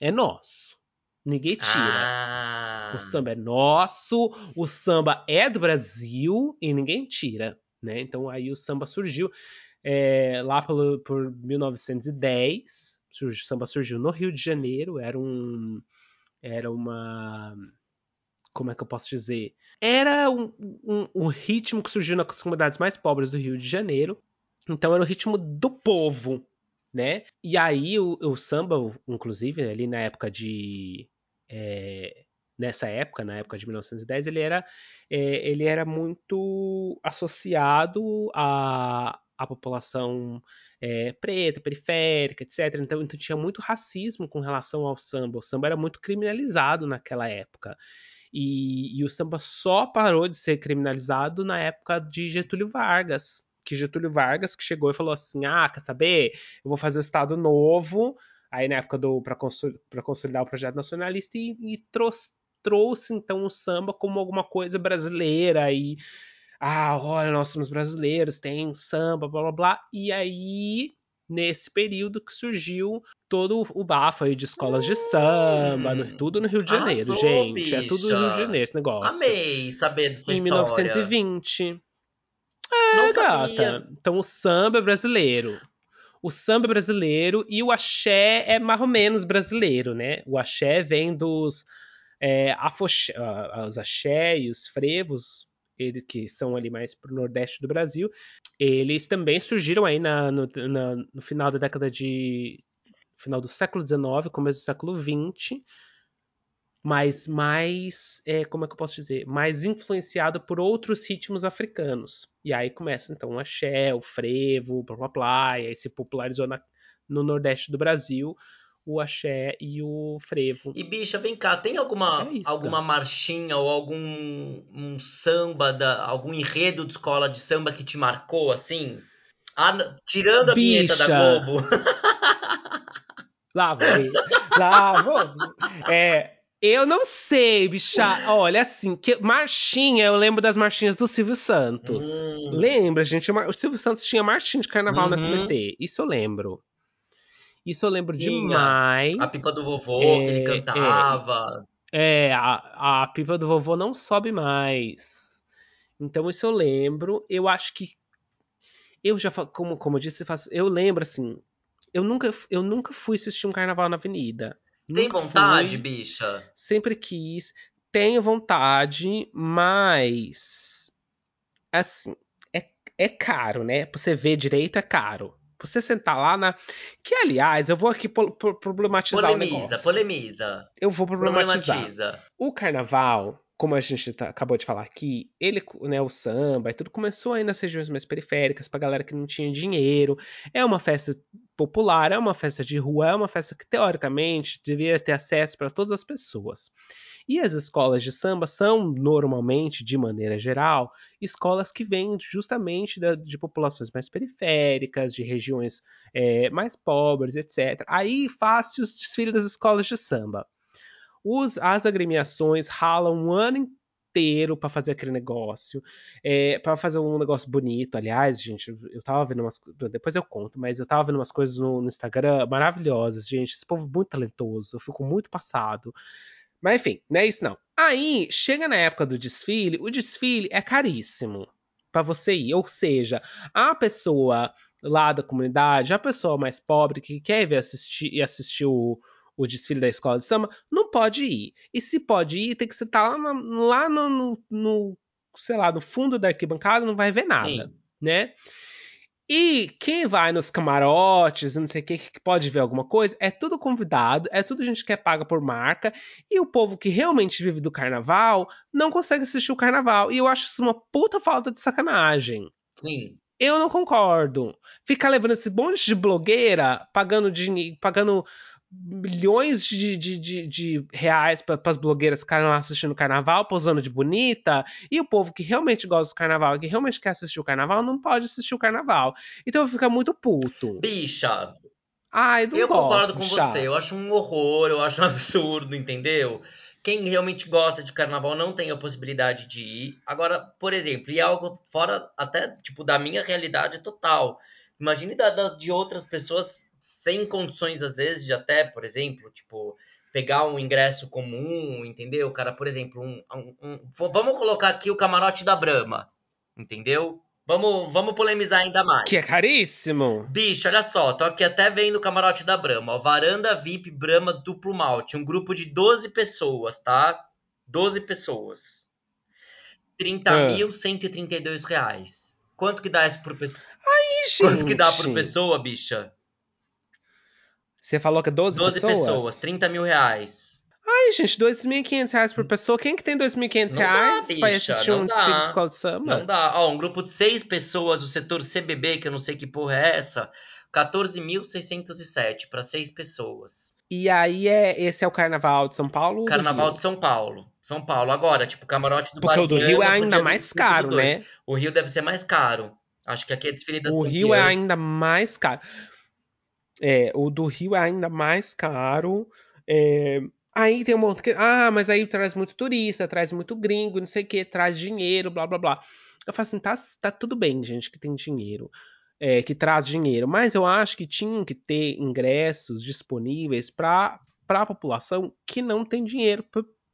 é nosso. Ninguém tira. Ah. O samba é nosso, o samba é do Brasil e ninguém tira, né? Então aí o samba surgiu é, lá pelo, por 1910 o samba surgiu no Rio de Janeiro, era um. Era uma. Como é que eu posso dizer? Era um, um, um ritmo que surgiu nas comunidades mais pobres do Rio de Janeiro. Então era o ritmo do povo, né? E aí o, o samba, inclusive, ali na época de. É, nessa época, na época de 1910, ele era, é, ele era muito associado à, à população é, preta, periférica, etc. Então, então tinha muito racismo com relação ao samba. O samba era muito criminalizado naquela época. E, e, o samba só parou de ser criminalizado na época de Getúlio Vargas. Que Getúlio Vargas que chegou e falou assim: ah, quer saber? Eu vou fazer o Estado Novo. Aí na época do para consolidar o projeto nacionalista e, e trouxe, trouxe então o samba como alguma coisa brasileira e ah, olha, nós somos brasileiros, tem samba, blá blá blá. E aí, nesse período que surgiu todo o bafo aí de escolas de samba, hum, no, tudo no Rio de Janeiro, arrasou, gente. Bicha. É tudo no Rio de Janeiro esse negócio. Amei saber dessa em história. Em 1920. É, Não gata. Sabia. Então o samba é brasileiro. O samba é brasileiro e o axé é mais ou menos brasileiro, né? O axé vem dos é, afoxé, uh, os axé e os frevos ele, que são ali mais para o nordeste do Brasil, eles também surgiram aí na, no, na, no final da década de. final do século XIX, começo do século XX, mas mais, é, como é que eu posso dizer, mais influenciado por outros ritmos africanos. E aí começa então o axé, o frevo, blá blá blá, e aí se popularizou na, no nordeste do Brasil o axé e o frevo. E bicha, vem cá, tem alguma, é alguma marchinha ou algum um samba, da, algum enredo de escola de samba que te marcou assim? Ah, tirando a bicha. vinheta da Globo. Lá vou. Lá vou. É, Eu não sei, bicha. Olha, assim, que marchinha, eu lembro das marchinhas do Silvio Santos. Hum. Lembra, gente? O Silvio Santos tinha marchinha de carnaval no Uhum. SBT. Isso eu lembro. Isso eu lembro Tinha. demais. A pipa do vovô É, que ele cantava. É, a, a pipa do vovô não sobe mais. Então, isso eu lembro. Eu acho que. Eu já, como, como eu disse, eu lembro assim. Eu nunca, eu nunca fui assistir um carnaval na avenida. Tem Nunca vontade, fui, bicha? sempre quis. Tenho vontade, mas. Assim, é, é caro, né? Pra você ver direito, é caro. Você sentar lá na. Que, aliás, eu vou aqui problematizar o Polemiza, negócio. polemiza. Eu vou problematizar. Problematiza. O carnaval, como a gente tá- acabou de falar aqui, ele, né, o samba e tudo começou aí nas regiões mais periféricas, pra galera que não tinha dinheiro. É uma festa popular, é uma festa de rua, é uma festa que teoricamente deveria ter acesso para todas as pessoas. E as escolas de samba são normalmente, de maneira geral, escolas que vêm justamente da- de populações mais periféricas, de regiões é, mais pobres, etc. Aí faz-se os desfiles das escolas de samba. Os- as agremiações ralam um ano inteiro para fazer aquele negócio, é, para fazer um negócio bonito. Aliás, gente, eu, tava vendo umas. Depois eu conto, mas eu tava vendo umas coisas no, no Instagram maravilhosas, gente. Esse povo muito talentoso, eu fico muito passado. Mas enfim, não é isso não. Aí, chega na época do desfile, o desfile é caríssimo para você ir. Ou seja, a pessoa lá da comunidade, a pessoa mais pobre que quer ver assistir, assistir o, o desfile da escola de samba, não pode ir. E se pode ir, tem que estar lá, no, lá no, no, no, sei lá, no fundo da arquibancada, não vai ver nada, Sim. né? E quem vai nos camarotes, não sei o que, que pode ver alguma coisa, é tudo convidado, é tudo gente que é paga por marca, e o povo que realmente vive do carnaval não consegue assistir o carnaval. E eu acho isso uma puta falta de sacanagem. Sim. Eu não concordo. Ficar levando esse monte de blogueira, pagando dinheiro, pagando milhões de, de, de, de reais para as blogueiras ficarem lá assistindo o carnaval, posando de bonita, e o povo que realmente gosta do carnaval, que realmente quer assistir o carnaval, não pode assistir o carnaval. Então fica muito puto. Bicha, Ai, não eu gosto, concordo com você. Eu acho um horror, eu acho um absurdo, entendeu? Quem realmente gosta de carnaval não tem a possibilidade de ir. Agora, por exemplo, e algo fora até tipo da minha realidade total. Imagine da, da- de outras pessoas sem condições, às vezes, de até, por exemplo, tipo, pegar um ingresso comum, entendeu? Cara, por exemplo, um, um- um- vamos colocar aqui o camarote da Brahma, entendeu? Vamos, vamos polemizar ainda mais. Que é caríssimo. Bicho, olha só, tô aqui até vendo o camarote da Brahma, ó, Varanda VIP Brahma Duplo Malte, um grupo de 12 pessoas, tá? 12 pessoas. Ah. 30.132 reais. Quanto que dá isso por pessoa? Ih, Quanto que dá por gente. pessoa, bicha? Você falou que é 12, 12 pessoas, 30 mil reais. Ai, gente, 2.500 reais por pessoa. Quem que tem 2.500 Não dá, reais pra bicha, assistir um dá. desfile de escola de samba? Não dá. Ó, um grupo de 6 pessoas, o setor CBB, que eu não sei que porra é essa, 14.607 para 6 pessoas. E aí, é, esse é o Carnaval de São Paulo? Carnaval de São Paulo. São Paulo. Agora, tipo, camarote do Porque o do Rio é pro ainda mais 25 do caro, né? O Rio deve ser mais caro. Acho que aqui é desfile das O Rio é ainda mais caro. É, o do Rio é ainda mais caro. É, aí tem um monte que. Ah, mas aí traz muito turista, traz muito gringo, não sei o que, traz dinheiro, blá blá blá. Eu falo assim, tá, tá tudo bem, gente, que tem dinheiro. é, que traz dinheiro. Mas eu acho que tinham que ter ingressos disponíveis para a população que não tem dinheiro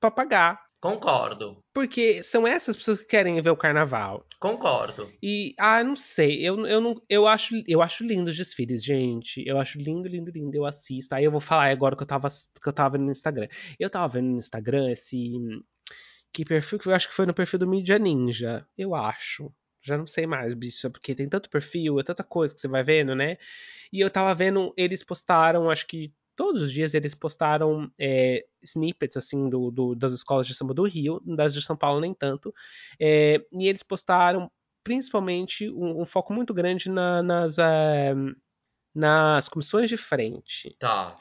para pagar. Concordo. Porque são essas pessoas que querem ver o carnaval. Concordo. E, ah, não sei, eu, eu, não, eu, acho, eu acho lindo os desfiles, gente. Eu acho lindo, lindo, lindo, eu assisto. Aí eu vou falar agora que eu tava, que eu tava vendo no Instagram. Eu tava vendo no Instagram esse. Que perfil que eu acho que foi no perfil do Mídia Ninja. Eu acho. Já não sei mais, bicho, porque tem tanto perfil, é tanta coisa que você vai vendo, né? E eu tava vendo, eles postaram, acho que todos os dias eles postaram é, snippets assim do, do, das escolas de samba do Rio, das de São Paulo nem tanto, é, e eles postaram principalmente um, um foco muito grande na, nas, é, nas comissões de frente. Tá.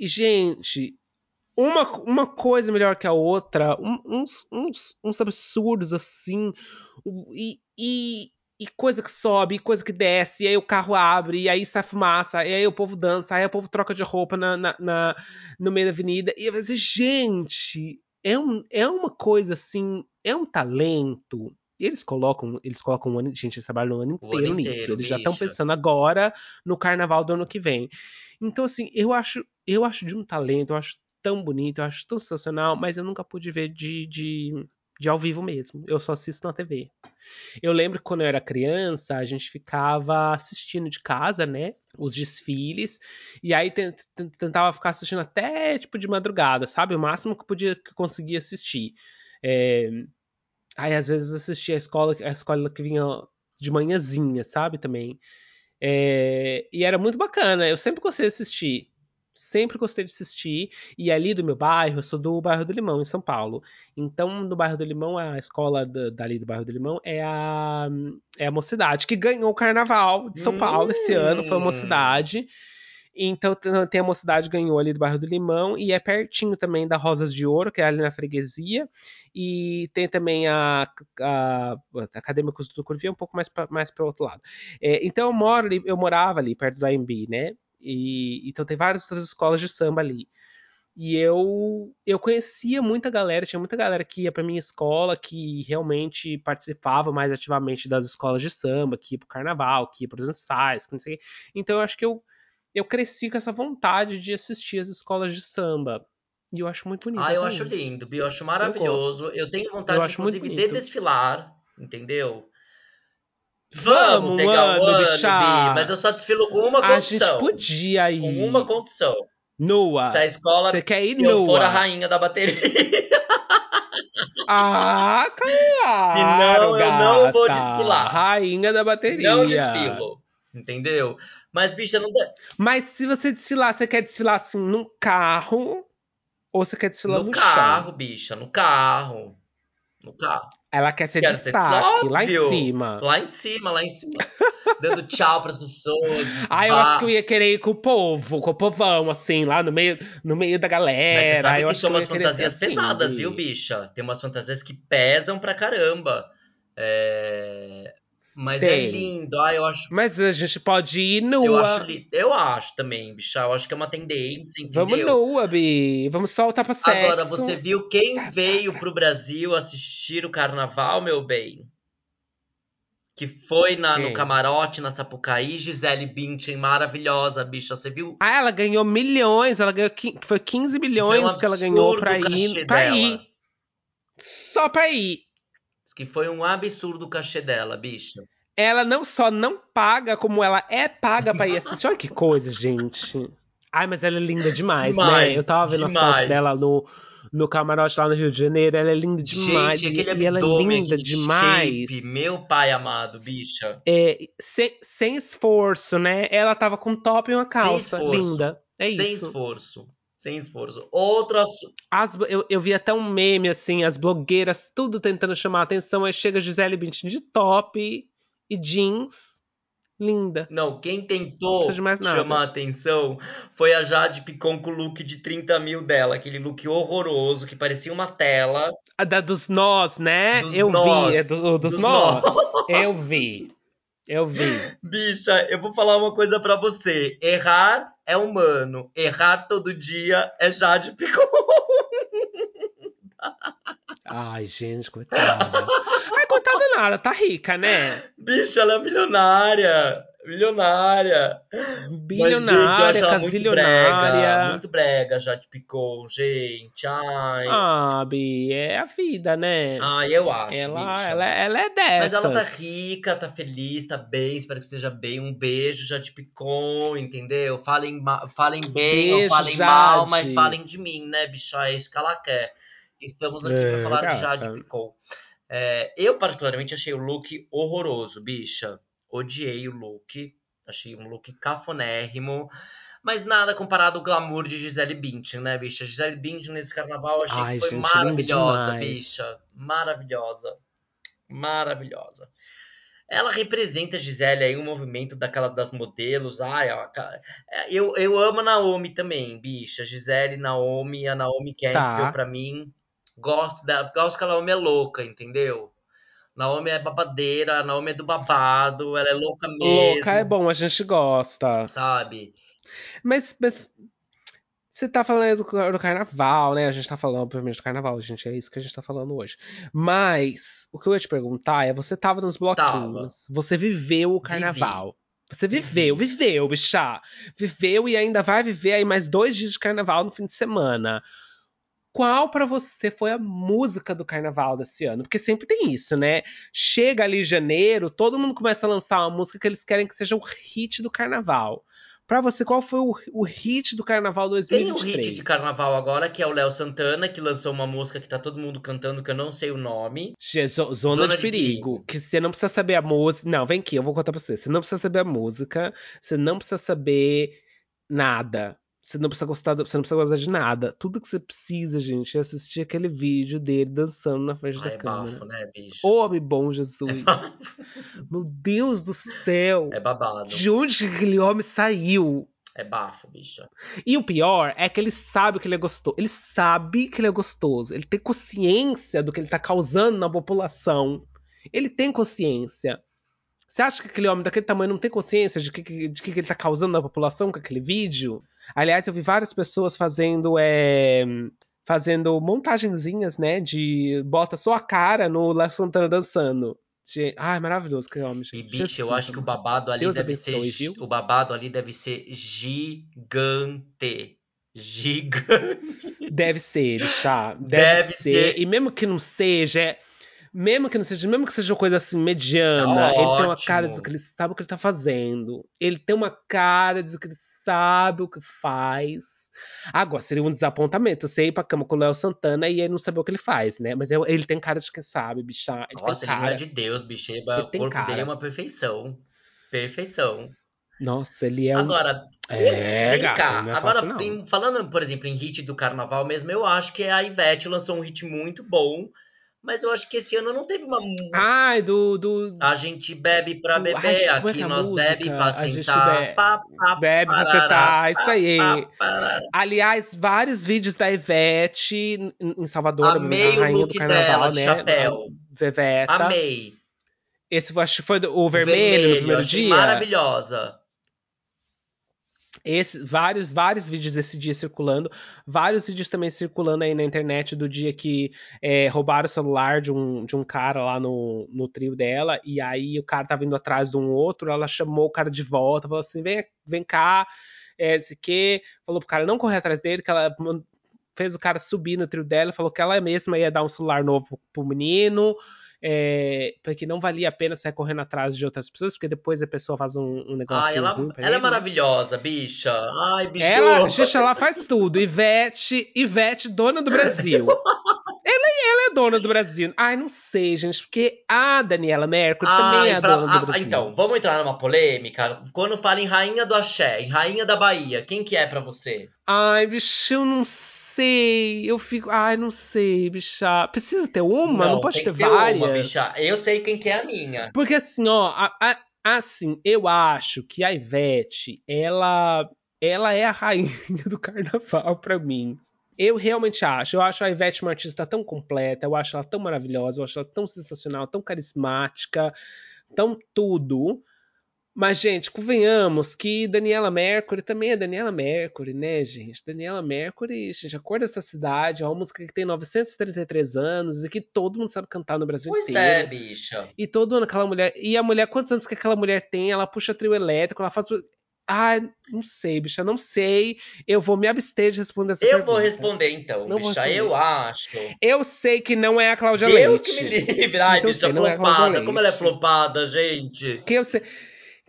E, gente, uma, uma coisa melhor que a outra, um- uns, uns, uns absurdos assim, e, e, e coisa que sobe, e coisa que desce, e aí o carro abre, e aí sai fumaça, e aí o povo dança, aí o povo troca de roupa na, na, na no meio da avenida. E eu falei assim, gente, é, um, é uma coisa assim, é um talento. Eles colocam, eles colocam um ano, gente, eles trabalham o ano inteiro, ano inteiro nisso. Eles bicho. já estão pensando agora no carnaval do ano que vem. Então, assim, eu acho, eu acho de um talento, eu acho tão bonito, eu acho tão sensacional, mas eu nunca pude ver de, de, de ao vivo mesmo. Eu só assisto na TV. Eu lembro que quando eu era criança, a gente ficava assistindo de casa, né? Os desfiles. E aí tentava ficar assistindo até tipo de madrugada, sabe? O máximo que podia que conseguia assistir. É... Aí às vezes assistia a escola, a escola que vinha de manhãzinha, sabe? Também. É... E era muito bacana. Eu sempre gostei de assistir sempre gostei de assistir. E ali do meu bairro, eu sou do bairro do Limão, em São Paulo. Então, no bairro do Limão, a escola da, dali do bairro do Limão é a, é a Mocidade, que ganhou o carnaval de São Paulo esse ano, foi a Mocidade. Então tem a mocidade ganhou ali do bairro do Limão e é pertinho também da Rosas de Ouro, que é ali na freguesia. E tem também a, a, a Acadêmicos do Curvia, um pouco mais para mais o outro lado. É, então eu moro ali, eu morava ali perto da AMB, né? E, então tem várias outras escolas de samba ali. E eu eu conhecia muita galera, tinha muita galera que ia para minha escola, que realmente participava mais ativamente das escolas de samba, que ia pro carnaval, que ia pros ensaios, que não sei. Então eu acho que eu eu cresci com essa vontade de assistir as escolas de samba. E eu acho muito bonito. Ah, eu acho lindo, eu acho maravilhoso. Eu, eu tenho vontade, eu inclusive, de desfilar, entendeu? Vamos, Vamos pegar mano, ano, Bi, mas eu só desfilo com uma condição. A gente podia ir. Com uma condição. Nua. Se a escola Você quer ir nua. eu for a rainha da bateria. Ah, claro, E não, eu não vou desfilar. Rainha da bateria. Não desfilo. Entendeu? Mas, bicha, não dá. Mas se você desfilar, você quer desfilar assim num carro? Ou você quer desfilar no, no carro, chão? bicha, no carro. No carro. Ela quer ser quer destaque, ser lá em cima. Lá em cima, lá em cima. dando tchau pras pessoas. Ah, eu acho que eu ia querer ir com o povo, com o povão, assim, lá no meio, no meio da galera. Mas você sabe eu que são umas fantasias assim, pesadas, viu, bicha? Tem umas fantasias que pesam pra caramba. É... Mas é Tem. é lindo, ah, eu acho. Mas a gente pode ir nua. Eu acho, li... eu acho também, bicha. Eu acho que é uma tendência, entendeu? Vamos nua, Bi. Vamos soltar pra sexo. Agora, você viu quem tá, veio tá, pro Brasil assistir o carnaval, meu bem? Que foi na, no camarote, na Sapucaí, Gisele Bündchen, maravilhosa, bicha. Você viu? Ah, ela ganhou milhões. Ela ganhou. Foi 15 milhões que, um que ela ganhou pra ir. Pra ir. Só pra ir. Que foi um absurdo o cachê dela, bicha. Ela não só não paga, como ela é paga pra ir assistir. Olha que coisa, gente. Ai, mas ela é linda demais, né? demais né? Eu tava vendo demais. as fotos dela no, no camarote lá no Rio de Janeiro. Ela é linda demais. Gente, aquele e, ela é linda demais. Shape, meu pai amado, bicha. É, sem, sem esforço, né? Ela tava com top e uma calça. Linda. É sem isso. Sem esforço. Sem esforço. Outro assunto. As, eu, eu vi até um meme, assim, as blogueiras tudo tentando chamar a atenção. Aí chega Gisele Bündchen de top e jeans. Linda. Não, quem tentou chamar a atenção foi a Jade Picon com o look de 30 mil dela. Aquele look horroroso que parecia uma tela. A da dos nós, né? Dos eu nós, vi. É do, dos, dos nós. nós. eu vi. Eu vi. Bicha, eu vou falar uma coisa para você. Errar é humano. Errar todo dia é Jade Picon. Ai, gente, coitada. Ai, coitada nada, tá rica, né? Bicha, ela é milionária. Milionária. Bilionária, Mas, gente, muito brega, muito brega, já te picou, gente. Ai. Ah, Bi, é a vida, né? Ai, eu acho. Ela, ela, ela é dessas. Mas ela tá rica, tá feliz, tá bem, espero que esteja bem. Um beijo, já te picou, entendeu? Falem, falem bem beijo, falem Jade. mal, mas falem de mim, né, bicha? É isso que ela quer. Estamos aqui é, pra falar gata. de Jade Picou. É, eu, particularmente, achei o look horroroso, bicha. Odiei o look. Achei um look cafonérrimo. Mas nada comparado ao glamour de Gisele Bündchen, né, bicha? Gisele Bündchen nesse carnaval achei Ai, que foi gente, maravilhosa, bicha. Maravilhosa. Maravilhosa. Ela representa a Gisele aí, um movimento daquela das modelos. Ai, eu, eu amo a Naomi também, bicha. Gisele, Naomi, a Naomi Campbell, tá. pra mim, gosto dela. Gosto que a Naomi é louca, entendeu? Naomi é babadeira, Naomi é do babado, ela é louca mesmo. Louca é bom, a gente gosta. Sabe? Mas, mas você tá falando do, do, carnaval, né? A gente tá falando, obviamente, do carnaval, gente. É isso que a gente tá falando hoje. Mas, o que eu ia te perguntar é: você tava nos bloquinhos, tava. você viveu o carnaval. Vivi. Você viveu, viveu, bichá. Viveu e ainda vai viver aí mais dois dias de carnaval no fim de semana. Qual para você foi a música do carnaval desse ano? Porque sempre tem isso, né? Chega ali janeiro, todo mundo começa a lançar uma música que eles querem que seja o hit do carnaval. Pra você, qual foi o, o hit do Carnaval 2023? Tem um hit de Carnaval agora, que é o Léo Santana, que lançou uma música que tá todo mundo cantando, que eu não sei o nome. Zona, Zona de, de perigo, perigo. Que você não precisa saber a música. Não, vem aqui, eu vou contar pra você. Você não precisa saber a música, você não precisa saber nada. Você não precisa gostar, você não precisa gostar de nada. Tudo que você precisa, gente, é assistir aquele vídeo dele dançando na frente Ai, da é câmera. Bafo, né, bicho? Homem bom Jesus. É Meu Deus do céu. É babado. De onde aquele homem saiu? É bafo, bicho. E o pior é que ele sabe que ele é gostoso. Ele sabe que ele é gostoso. Ele tem consciência do que ele tá causando na população. Ele tem consciência. Você acha que aquele homem daquele tamanho não tem consciência de que, de que ele tá causando na população com aquele vídeo? Aliás, eu vi várias pessoas fazendo. É, fazendo montagenzinhas, né? De bota só a cara no La Santana dançando. Ai, maravilhoso que homem, gente. E, bicho, eu acho que o babado ali Deus deve abençoe, ser. Viu? O babado ali deve ser gigante. Gigante. Deve ser, bichá. Deve, deve ser. ser. E mesmo que não seja. Mesmo que não seja, mesmo que seja uma coisa assim mediana, ele tem uma cara de que ele sabe o que ele tá fazendo. Ele tem uma cara de que ele sabe o que faz. Agora, seria um desapontamento você ir pra cama com o Léo Santana e ele não saber o que ele faz, né? Mas ele tem cara de quem sabe, bicha. Ele Nossa, ele não é de Deus, bicha. O corpo cara. dele é uma perfeição. Perfeição. Nossa, ele é um... Agora, é, vem cá. É Agora, falando, por exemplo, em hit do carnaval mesmo, eu acho que a Ivete lançou um hit muito bom mas eu acho que esse ano não teve uma. Ai, do. do... A gente bebe pra do... beber, Ai, aqui é nós música? bebe pra sentar. Be... Pá, pá, bebe pra sentar, isso aí. Pá, Aliás, vários vídeos da Ivete em Salvador, Amei a rainha do carnaval, dela, né? chapéu. Veveta. Amei. Esse acho que foi o vermelho, vermelho no primeiro dia. Maravilhosa. Esse, vários, vários vídeos desse dia circulando, vários vídeos também circulando aí na internet do dia que é, roubaram o celular de um, de um cara lá no, no trio dela, e aí o cara tá vindo atrás de um outro, ela chamou o cara de volta, falou assim: vem, vem cá, é, disse que, falou pro cara não correr atrás dele, que ela fez o cara subir no trio dela, falou que ela mesma ia dar um celular novo pro menino é, porque não valia a pena sair correndo atrás de outras pessoas, porque depois a pessoa faz um, um negócio. Ai, ela, ela ele, é maravilhosa, bicha. Ai. Ela, bicha, ela faz tudo. Ivete, Ivete, dona do Brasil. ela, ela é dona do Brasil. Ai, não sei, gente, porque a Daniela Mercury Ai, também é pra, dona do a, Brasil. Então, vamos entrar numa polêmica. Quando fala em rainha do axé, em rainha da Bahia, quem que é para você? Ai, bicho, eu não sei sei. Eu fico. Ai, não sei, bicha. Precisa ter uma? Não, não pode ter, ter, várias. Uma, bicha. Eu sei quem que é a minha. Porque assim, ó. A, a, assim, eu acho que a Ivete, ela. Ela é a rainha do carnaval para mim. Eu realmente acho. Eu acho a Ivete uma artista tão completa, eu acho ela tão maravilhosa, eu acho ela tão sensacional, tão carismática, tão tudo. Mas, gente, convenhamos que Daniela Mercury também é Daniela Mercury, né, gente? Daniela Mercury, gente, a cor dessa cidade, é uma música que tem 933 anos e que todo mundo sabe cantar no Brasil pois inteiro. Pois é, bicha. E todo ano aquela mulher. E a mulher, quantos anos que aquela mulher tem? Ela puxa trio elétrico, ela faz. Ah, não sei, bicha, não sei. Eu vou me abster de responder essa eu pergunta. Eu vou responder então, não bicha. Eu acho. Eu sei que não é a Cláudia Deus Leite. Deus que me livre. Ai, bicha, flopada. É Como ela é flopada, gente. Que eu sei.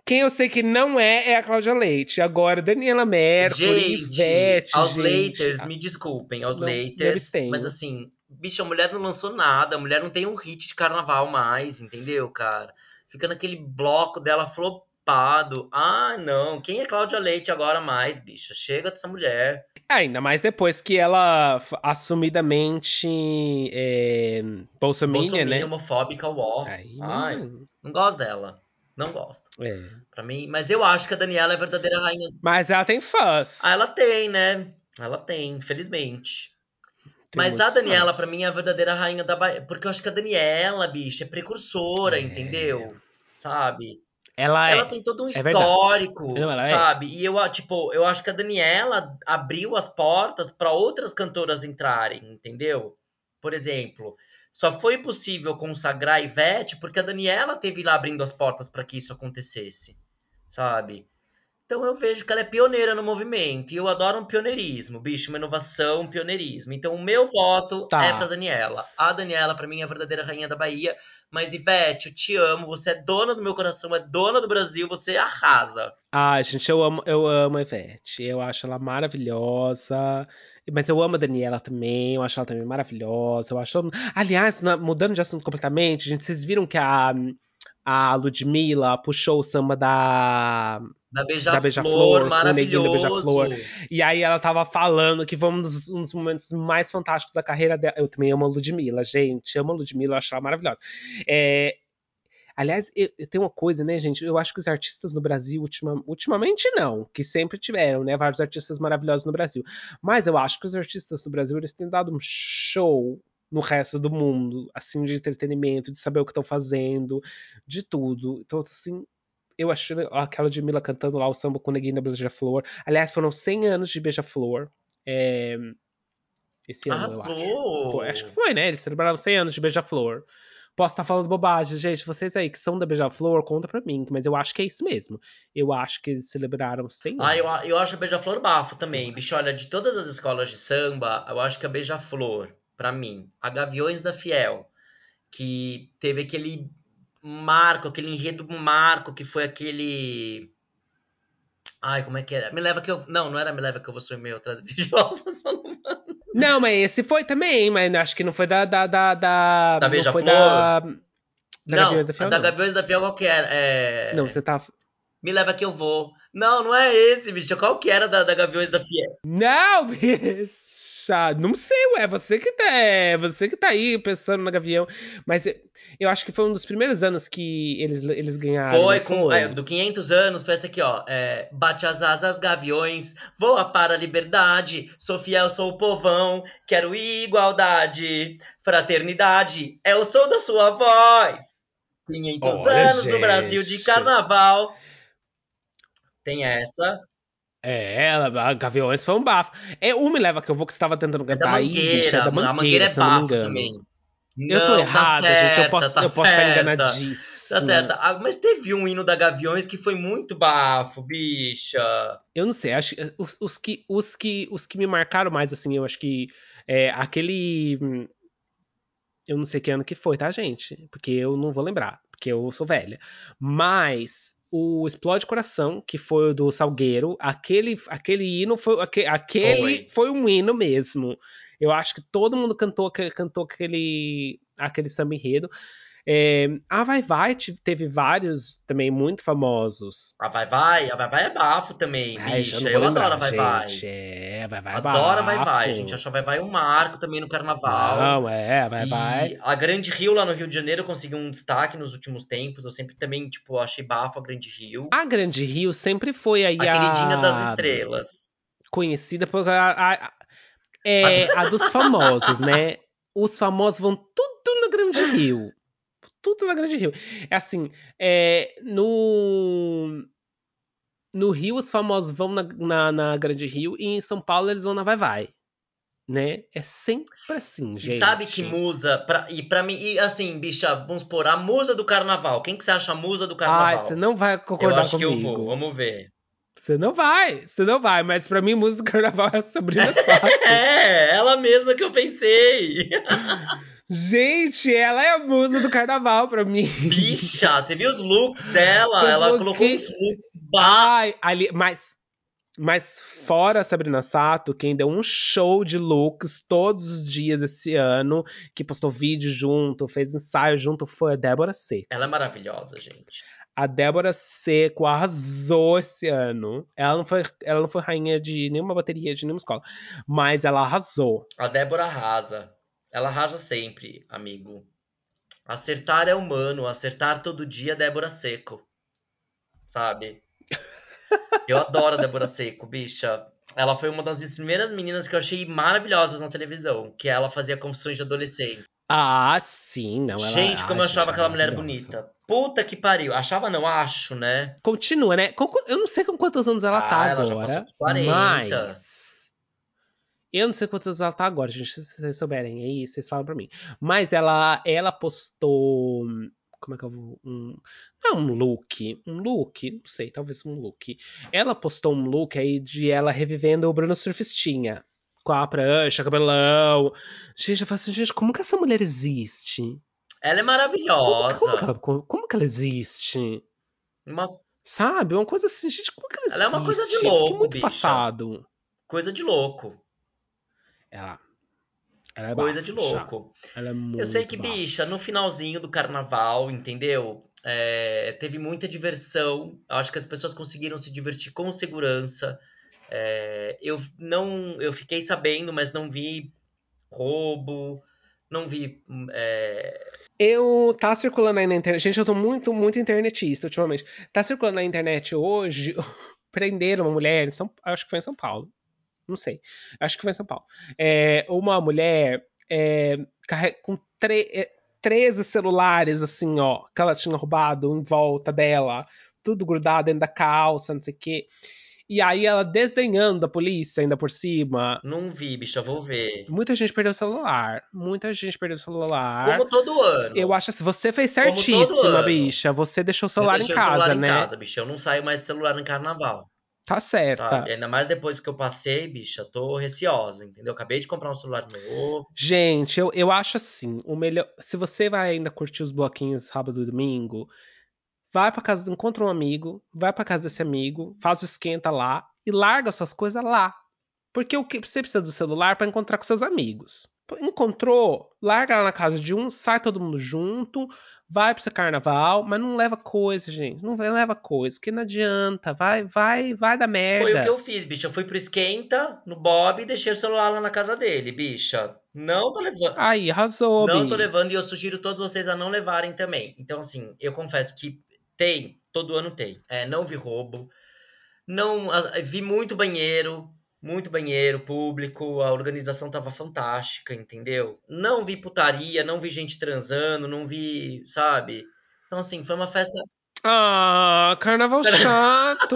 Quem eu sei que não é é a Cláudia Leite. Agora, Daniela Mercury, gente, Ivete. Aos gente, leiters, me desculpem, aos não, leiters. Mas assim, bicho, a mulher não lançou nada. A mulher não tem um hit de carnaval mais, entendeu, cara? Fica naquele bloco dela flopado. Ah, não. Quem é Cláudia Leite agora mais, bicha? Chega dessa mulher. Ainda mais depois que ela assumidamente é, bolsominion, né? homofóbica, uó. Ai, não gosto dela. Não gosto. É. Pra mim, mas eu acho que a Daniela é a verdadeira rainha. Mas ela tem fãs. Ah, ela tem, né? Ela tem, infelizmente. Mas muitos a Daniela, pra mim, é a verdadeira rainha da Bahia. Porque eu acho que a Daniela, bicha, é precursora, É. entendeu? Sabe? Ela, Ela é. tem todo um é histórico, Não, é. sabe? E eu, tipo, eu acho que a Daniela abriu as portas pra outras cantoras entrarem, entendeu? Por exemplo, só foi possível consagrar a Ivete porque a Daniela teve lá abrindo as portas pra que isso acontecesse, sabe? Então eu vejo que ela é pioneira no movimento. E eu adoro um pioneirismo, bicho, uma inovação, um pioneirismo. Então o meu voto Tá. é pra Daniela. A Daniela, pra mim, é a verdadeira rainha da Bahia. Mas, Ivete, eu te amo. Você é dona do meu coração, é dona do Brasil. Você arrasa. Ai, gente, eu amo, eu amo a Ivete. Eu acho ela maravilhosa. Mas eu amo a Daniela também. Eu acho ela também maravilhosa. Eu acho. Aliás, mudando de assunto completamente, gente, vocês viram que a, a Ludmilla puxou o samba da. Da Beija-Flor, da maravilhoso. Beija-Flor. E aí ela tava falando que foi um dos, momentos mais fantásticos da carreira dela. Eu também amo a Ludmilla, gente. Amo a Ludmilla, eu acho ela maravilhosa. É, Aliás, eu, eu tenho uma coisa, né, gente? Eu acho que os artistas no Brasil, ultima- ultimamente não, que sempre tiveram, né? Vários artistas maravilhosos no Brasil. Mas eu acho que os artistas no Brasil, eles têm dado um show no resto do mundo, assim, de entretenimento, de saber o que estão fazendo, de tudo. Então, assim, eu acho aquela de Mila cantando lá o samba com o Neguinho da Beija-Flor. Aliás, foram 100 anos de Beija-Flor. é, Esse ano, eu acho. Arrasou. Foi, acho que foi, né? Eles celebraram 100 anos de Beija-Flor. Posso estar falando bobagem, gente. Vocês aí que são da Beija-Flor, conta pra mim. Mas eu acho que é isso mesmo. Eu acho que eles celebraram 100 anos. Ah, eu, eu acho a Beija-Flor bafo também. Bicho, olha, de todas as escolas de samba, eu acho que a Beija-Flor, pra mim, a Gaviões da Fiel, que teve aquele marco, aquele enredo marco, que foi aquele. Ai, como é que era? Me leva que eu. Não, não era Me leva que eu vou meu, atrás invejosa, só não. Não, mas esse foi também, mas acho que não foi da. Da, da, da, Da não foi da. Da não, Gaviões da Fiel, da não. Gaviões da Fiel qual que era? É... Não, você tá. Me leva que eu vou. Não, não é esse, bicho. Qual que era da, da Gaviões da Fiel? Não, bicha! Não sei, ué. Você que tá, é, você que tá aí pensando na Gavião. Mas eu, eu acho que foi um dos primeiros anos que eles, eles ganharam. Foi, não com, é, do 500 anos, foi essa aqui, ó. É, bate as asas, gaviões, voa para a liberdade. Sou fiel, sou o povão, quero igualdade, fraternidade. É o som da sua voz. 500 Olha, anos no Brasil de gente. carnaval. Tem essa. É, ela, a Gaviões foi um bafo. É o Me Leva Que Eu Vou que você tava tentando É da cantar aí, mangueira. bicha, é da a mangueira, mangueira é eu não me bafo também. Eu tô Não, errada, tá gente. Eu posso, tá eu posso estar certa. enganadíssima. Tá certa. Ah, mas teve um hino da Gaviões que foi muito bafo, bicha. Eu não sei, acho que os, os que os que os que me marcaram mais assim, eu acho que é aquele hum, eu não sei que ano que foi, tá, gente? Porque eu não vou lembrar, porque eu sou velha. Mas o Explode Coração, que foi o do Salgueiro, aquele aquele hino foi aque- aquele Foi. um hino mesmo. Eu acho que todo mundo cantou cantou aquele aquele samba enredo. É, a Vai Vai te- teve vários também muito famosos. A Vai Vai, a Vai Vai é bafo também, Ai, bicha. Eu lembrar, adoro a Vai Vai. gente. É, vai, vai, Adoro a Vai Vai, gente. Acho a Vai Vai um marco também no carnaval. Não, é, vai, e vai. a Grande Rio lá no Rio de Janeiro conseguiu um destaque nos últimos tempos. Eu sempre também, tipo, achei bafo a Grande Rio. A Grande Rio sempre foi aí a a... queridinha das estrelas. Conhecida por... A, a- é, a dos famosos, né? Os famosos vão tudo na Grande Rio. Tudo na Grande Rio. É assim, é, no... No Rio, os famosos vão na, na, na Grande Rio e em São Paulo eles vão na Vai Vai. Né? É sempre assim, gente. Sabe que musa, pra, e pra mim, e assim, bicha, vamos supor, a musa do carnaval. Quem que você acha a musa do carnaval? você não vai eu concordar acho comigo. que eu vou, vamos ver. Você não vai, você não vai, mas pra mim música do carnaval é a Sabrina Sato. É, ela mesma que eu pensei. Gente, ela é a musa do carnaval pra mim. Bicha, você viu os looks dela? Ela colocou Coloquei- uns looks. Ai, ali, mas, mas fora a Sabrina Sato, quem deu um show de looks todos os dias esse ano, que postou vídeo junto, fez ensaio junto, foi a Débora Seco. Ela é maravilhosa, gente. A Débora Seco arrasou esse ano. Ela não foi, ela não foi rainha de nenhuma bateria, de nenhuma escola, mas ela arrasou. A Débora arrasa. Ela arrasa sempre, amigo. Acertar é humano, acertar todo dia é Débora Seco. Sabe? Eu adoro a Débora Seco, bicha. ela foi uma das minhas primeiras meninas que eu achei maravilhosas na televisão, que ela fazia confissões de adolescente. Ah, sim, não. Ela, gente, como eu achava aquela mulher bonita. Puta que pariu. Achava não, acho, né? Continua, né? Eu não sei com quantos anos ela Ah, tá ela já agora. passou dos 40. Mas. Eu não sei quantos anos ela tá agora, gente. Se vocês souberem aí, vocês falam pra mim. Mas ela, ela postou. Como é que eu vou. Um, não é um look. Um look? Não sei, talvez um look. Ela postou um look aí de ela revivendo o Bruno Surfistinha. Com a prancha, cabelão. Gente, eu falo assim, gente, como que essa mulher existe? Ela é Como, maravilhosa. como que ela, como, como que ela existe? Uma Sabe? Uma coisa assim, gente, como que ela existe? Ela é uma coisa de louco, muito bicha. passado. coisa de louco. Ela, ela é Coisa bafo, de louco. Ela é muito Eu sei que, bafo. bicha, no finalzinho do carnaval, entendeu? É, teve muita diversão. Eu acho que as pessoas conseguiram se divertir com segurança. É, eu não, eu fiquei sabendo, mas não vi roubo, não vi. é, Eu tá circulando aí na internet. Gente, eu tô muito, muito internetista ultimamente. Tá circulando na internet hoje. Prenderam uma mulher, em São, acho que foi em São Paulo. Não sei. Acho que foi em São Paulo. É, uma mulher é, com tre- é, 13 celulares, assim, ó, que ela tinha roubado em volta dela. Tudo grudado dentro da calça, não sei o quê. E aí ela desdenhando da polícia, ainda por cima. não vi, bicha, vou ver. Muita gente perdeu o celular. Muita gente perdeu o celular. Como todo ano. Eu acho assim, você fez certíssima, bicha. Você deixou o celular em casa, o celular né? em casa, bicha. Eu não saio mais de celular em carnaval. Tá certa. Sabe? Ainda mais depois que eu passei, bicha, tô receosa, entendeu? Acabei de comprar um celular novo. Gente, eu, eu acho assim, o melhor. Se você vai ainda curtir os bloquinhos sábado e domingo, vai pra casa, encontra um amigo, vai pra casa desse amigo, faz o esquenta lá e larga suas coisas lá. Porque o que você precisa do celular pra encontrar com seus amigos. Encontrou, larga lá na casa de um, sai todo mundo junto, vai pro seu carnaval, mas não leva coisa, gente. Não leva coisa, porque não adianta. Vai, vai, vai dar merda. Foi o que eu fiz, bicha. Eu fui pro esquenta, no Bob, e deixei o celular lá na casa dele, bicha. Não tô levando. Aí, arrasou, Não Bi. tô levando e eu sugiro todos vocês a não levarem também. Então, assim, eu confesso que tem, todo ano tem. É, não vi roubo. Não, a- vi muito banheiro, muito banheiro público, a organização tava fantástica, entendeu? Não vi putaria, não vi gente transando, não vi, sabe? Então, assim, foi uma festa. Ah, carnaval chato!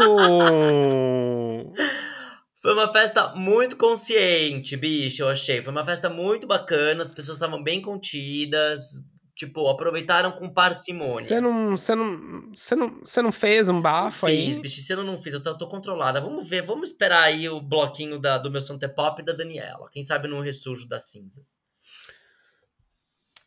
Foi uma festa muito consciente, bicho, eu achei. Foi uma festa muito bacana, as pessoas estavam bem contidas, tipo, aproveitaram com parcimônia. Você não, você não, você não, você não fez um bafo Não fiz, aí? bicho, se eu não fiz, eu tô, tô controlada. Vamos ver, vamos esperar aí o bloquinho da, do meu Santa Pop e da Daniela. Quem sabe no ressurjo das cinzas.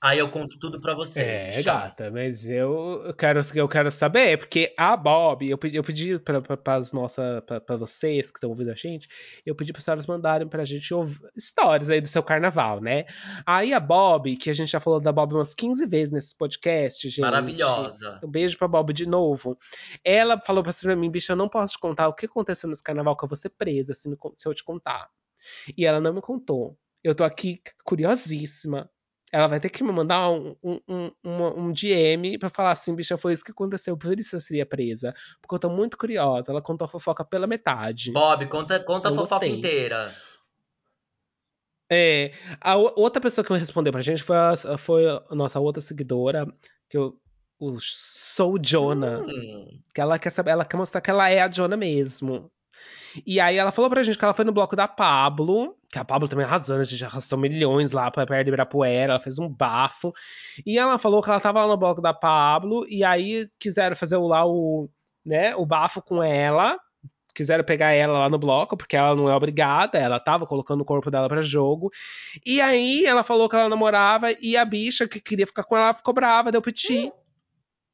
Aí eu conto tudo pra vocês. É, bichão. gata, mas eu eu quero, eu quero saber, porque a Bob, eu pedi, eu pedi pra, pra, pras nossas, pra, pra vocês que estão ouvindo a gente, eu pedi para senhoras mandarem pra gente ouvir histórias aí do seu carnaval, né? Aí a Bob, que a gente já falou da Bob umas 15 vezes nesse podcast, gente. Maravilhosa. Um beijo pra Bob de novo. Ela falou pra mim, bicho, eu não posso te contar o que aconteceu nesse carnaval que eu vou ser presa se, me se eu te contar. E ela não me contou. Eu tô aqui curiosíssima. Ela vai ter que me mandar um, um, um, um DM pra falar assim, bicha, foi isso que aconteceu, por isso eu seria presa. Porque eu tô muito curiosa. Ela contou a fofoca pela metade. Bob, conta, conta a fofoca gostei. inteira. É, a outra pessoa que me respondeu pra gente foi a, foi a nossa outra seguidora, que eu, o Sou Jonah. Hum, Que ela quer saber, ela quer mostrar que ela é a Jonah mesmo. E aí ela falou pra gente que ela foi no bloco da Pablo, que a Pablo também arrasou, né? A gente arrastou milhões lá pra perto de Ibirapuera, ela fez um bafo. E ela falou que ela tava lá no bloco da Pablo, e aí quiseram fazer lá o, né, o bafo com ela. Quiseram pegar ela lá no bloco, porque ela não é obrigada, ela tava colocando o corpo dela pra jogo. E aí ela falou que ela namorava e a bicha que queria ficar com ela ficou brava, deu piti.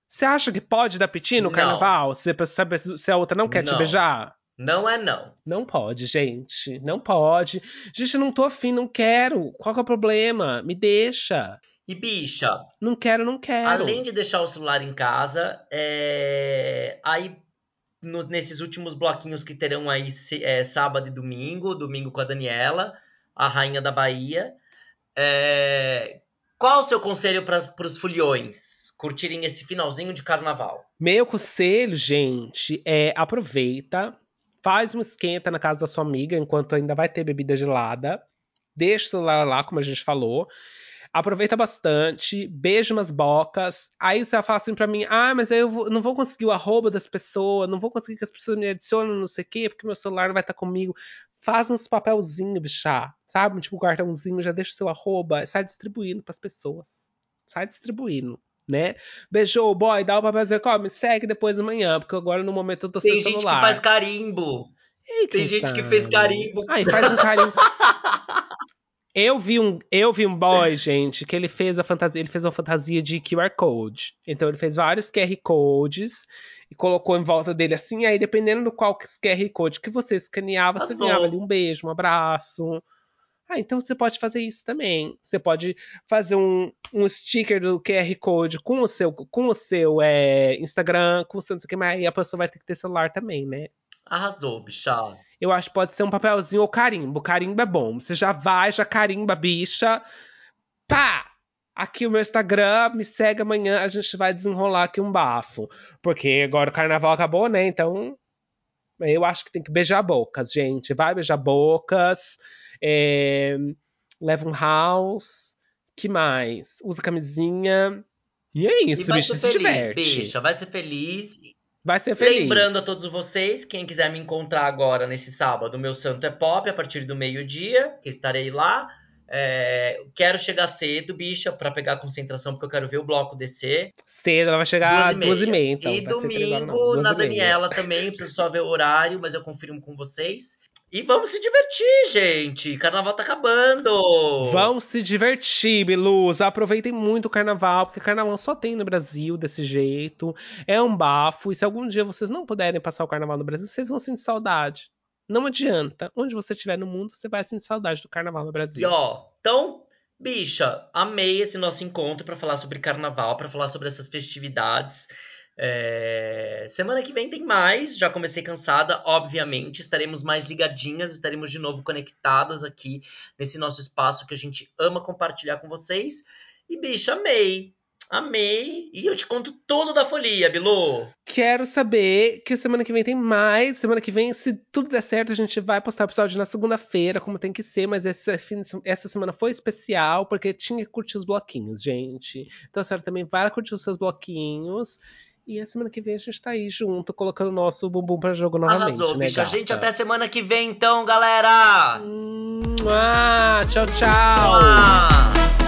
Você acha que pode dar piti no Não. carnaval? Se, se, se a outra não quer te Não. beijar? Não é não. Não pode, gente. Não pode. Gente, não tô afim, não quero. Qual que é o problema? Me deixa. E bicha, Não quero, não quero. além de deixar o celular em casa, é, aí no- nesses últimos bloquinhos que terão aí é, sábado e domingo, domingo com a Daniela, a rainha da Bahia, é, qual o seu conselho para os foliões curtirem esse finalzinho de carnaval? Meu conselho, gente, é aproveita, faz um esquenta na casa da sua amiga enquanto ainda vai ter bebida gelada. Deixa o celular lá, como a gente falou. Aproveita bastante, beija umas bocas. Aí você vai falar assim pra mim: ah, mas eu vou, não vou conseguir o arroba das pessoas, não vou conseguir que as pessoas me adicionem, não sei o quê, porque meu celular não vai estar comigo. Faz uns papelzinhos, bichá, sabe? Tipo, um cartãozinho, já deixa o seu arroba, sai distribuindo pras pessoas. Sai distribuindo né? Beijou, boy, dá o papelzinho, ó, me segue depois amanhã, porque agora no momento eu tô sem Tem celular. gente que faz carimbo. Ei, Tem gente que fez carimbo. Aí faz um carimbo. Eu vi um, eu vi um boy, gente, que ele fez a fantasia, ele fez uma fantasia de QR Code. Então ele fez vários QR Codes e colocou em volta dele assim, aí dependendo do qual QR Code que você escaneava, você Arrasou. ganhava ali um beijo, um abraço. Ah, então você pode fazer isso também. Você pode fazer um, um sticker do QR Code com o seu, com o seu é, Instagram, com o seu não sei o que, mas aí a pessoa vai ter que ter celular também, né? Arrasou, bicha. Eu acho que pode ser um papelzinho ou carimbo. Carimbo é bom. Você já vai, já carimba, bicha. Pá! Aqui o meu Instagram, me segue amanhã, a gente vai desenrolar aqui um bafo. Porque agora o carnaval acabou, né? Então, eu acho que tem que beijar bocas, gente. Vai beijar bocas. É, Leva um house. Que mais? Usa camisinha. E é E isso, vai bicho. ser Se feliz, diverte. bicha. Vai ser feliz. Vai ser feliz. Lembrando a todos vocês, quem quiser me encontrar agora nesse sábado, meu santo é pop, a partir do meio-dia, que estarei lá. É, quero chegar cedo, bicha, pra pegar a concentração, porque eu quero ver o bloco descer. Cedo, ela vai chegar às duas e meia, então. e horas, domingo duas na e. Daniela também, preciso só ver o horário, mas eu confirmo com vocês. E vamos se divertir, gente. Carnaval tá acabando. Vão se divertir, Bilus. Aproveitem muito o carnaval, porque carnaval só tem no Brasil desse jeito. É um bafo. E se algum dia vocês não puderem passar o carnaval no Brasil, vocês vão sentir saudade. Não adianta. Onde você estiver no mundo, você vai sentir saudade do carnaval no E Brasil. ó, então, bicha, amei esse nosso encontro pra falar sobre carnaval, pra falar sobre essas festividades. É, Semana que vem tem mais. Já comecei cansada, obviamente. Estaremos mais ligadinhas, estaremos de novo conectadas aqui nesse nosso espaço que a gente ama compartilhar com vocês. E, bicha, amei. Amei. E eu te conto tudo da folia, Bilu. Quero saber que semana que vem tem mais. Semana que vem, se tudo der certo, a gente vai postar o episódio na segunda-feira, como tem que ser. Mas essa, essa semana foi especial, porque tinha que curtir os bloquinhos, gente. Então a senhora também vai curtir os seus bloquinhos. E a semana que vem a gente tá aí junto, colocando o nosso bumbum pra jogo novamente, Arrasou, né, bicha. gata? Gente, até semana que vem, então, galera. Ah, tchau, tchau. Mua!